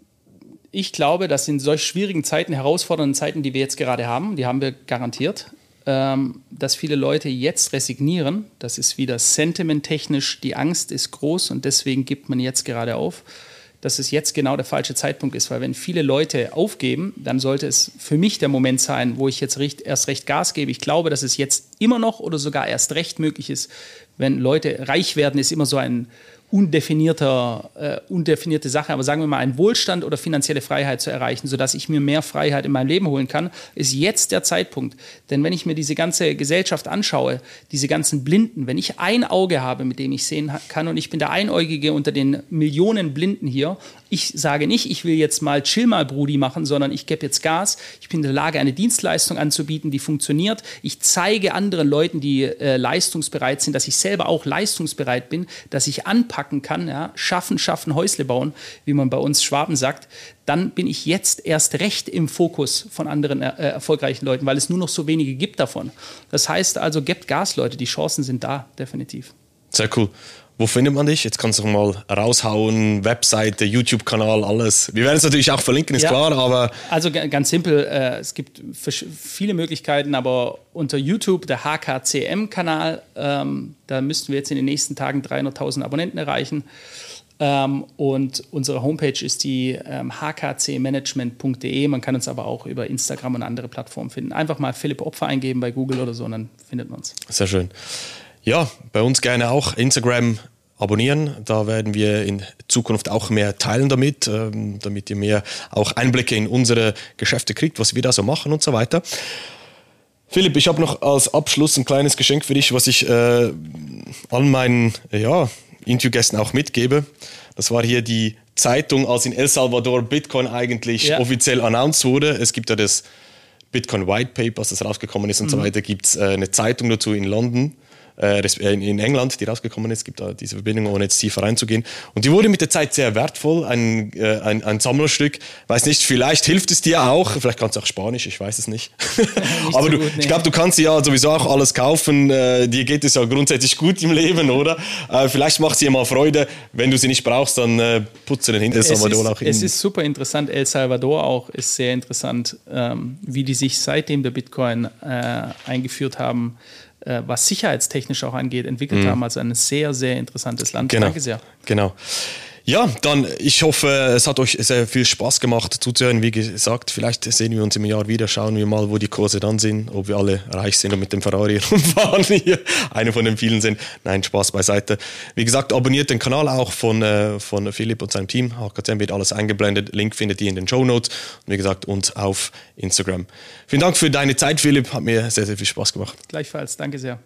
ich glaube, dass in solch schwierigen Zeiten, herausfordernden Zeiten, die wir jetzt gerade haben, die haben wir garantiert, ähm, dass viele Leute jetzt resignieren. Das ist wieder sentimenttechnisch, die Angst ist groß und deswegen gibt man jetzt gerade auf, dass es jetzt genau der falsche Zeitpunkt ist, weil wenn viele Leute aufgeben, dann sollte es für mich der Moment sein, wo ich jetzt erst recht Gas gebe. Ich glaube, dass es jetzt immer noch oder sogar erst recht möglich ist, wenn Leute reich werden, ist immer so ein undefinierter, äh, undefinierte Sache, aber sagen wir mal, einen Wohlstand oder finanzielle Freiheit zu erreichen, sodass ich mir mehr Freiheit in meinem Leben holen kann, ist jetzt der Zeitpunkt. Denn wenn ich mir diese ganze Gesellschaft anschaue, diese ganzen Blinden, wenn ich ein Auge habe, mit dem ich sehen kann und ich bin der Einäugige unter den Millionen Blinden hier, ich sage nicht, ich will jetzt mal Chill mal Brudi machen, sondern ich gebe jetzt Gas, ich bin in der Lage, eine Dienstleistung anzubieten, die funktioniert. Ich zeige anderen Leuten, die äh, leistungsbereit sind, dass ich selber auch leistungsbereit bin, dass ich anpacken kann, ja, schaffen, schaffen, Häusle bauen, wie man bei uns Schwaben sagt, dann bin ich jetzt erst recht im Fokus von anderen äh, erfolgreichen Leuten, weil es nur noch so wenige gibt davon. Das heißt also, gebt Gas, Leute, die Chancen sind da, definitiv. Sehr cool. Wo findet man dich? Jetzt kannst du mal raushauen, Webseite, YouTube-Kanal, alles. Wir werden es natürlich auch verlinken, ist ja, klar, aber. Also ganz simpel, äh, es gibt viele Möglichkeiten, aber unter YouTube der HKCM-Kanal, ähm, da müssten wir jetzt in den nächsten Tagen 300.000 Abonnenten erreichen. Ähm, und unsere Homepage ist die ähm, hkcmanagement.de. Man kann uns aber auch über Instagram und andere Plattformen finden. Einfach mal Philipp Opfer eingeben bei Google oder so und dann findet man uns. Sehr schön. Ja, bei uns gerne auch Instagram abonnieren. Da werden wir in Zukunft auch mehr teilen damit, ähm, damit ihr mehr auch Einblicke in unsere Geschäfte kriegt, was wir da so machen und so weiter. Philipp, ich habe noch als Abschluss ein kleines Geschenk für dich, was ich äh, allen meinen ja, Interviewgästen auch mitgebe. Das war hier die Zeitung, als in El Salvador Bitcoin eigentlich ja. offiziell announced wurde. Es gibt ja das Bitcoin White Paper, das rausgekommen ist und mhm. so weiter, gibt es äh, eine Zeitung dazu in London in England, die rausgekommen ist. Es gibt da diese Verbindung, ohne jetzt tiefer reinzugehen. Und die wurde mit der Zeit sehr wertvoll, ein, äh, ein, ein Sammlerstück. Weiß nicht, vielleicht hilft es dir auch. Vielleicht kannst du auch Spanisch, ich weiß es nicht. nicht Aber so du, gut, nee. ich glaube, du kannst ja sowieso auch alles kaufen. dir geht es ja grundsätzlich gut im Leben, oder? vielleicht macht sie dir mal Freude. Wenn du sie nicht brauchst, dann putze den hinter El Salvador auch hin. Es ist super interessant. El Salvador auch ist sehr interessant, ähm, wie die sich seitdem der Bitcoin eingeführt haben, äh, was sicherheitstechnisch auch angeht, entwickelt mhm. haben. Also ein sehr, sehr interessantes Land. Genau. Danke sehr. Genau. Ja, dann, ich hoffe, es hat euch sehr viel Spaß gemacht zuzuhören. Wie gesagt, vielleicht sehen wir uns im Jahr wieder, schauen wir mal, wo die Kurse dann sind, ob wir alle reich sind und mit dem Ferrari rumfahren hier. Eine von den vielen sind. Nein, Spaß beiseite. Wie gesagt, abonniert den Kanal auch von, äh, von Philipp und seinem Team. HKTM wird alles eingeblendet. Link findet ihr in den Show Notes. Und wie gesagt, uns auf Instagram. Vielen Dank für deine Zeit, Philipp. Hat mir sehr, sehr viel Spaß gemacht. Gleichfalls. Danke sehr.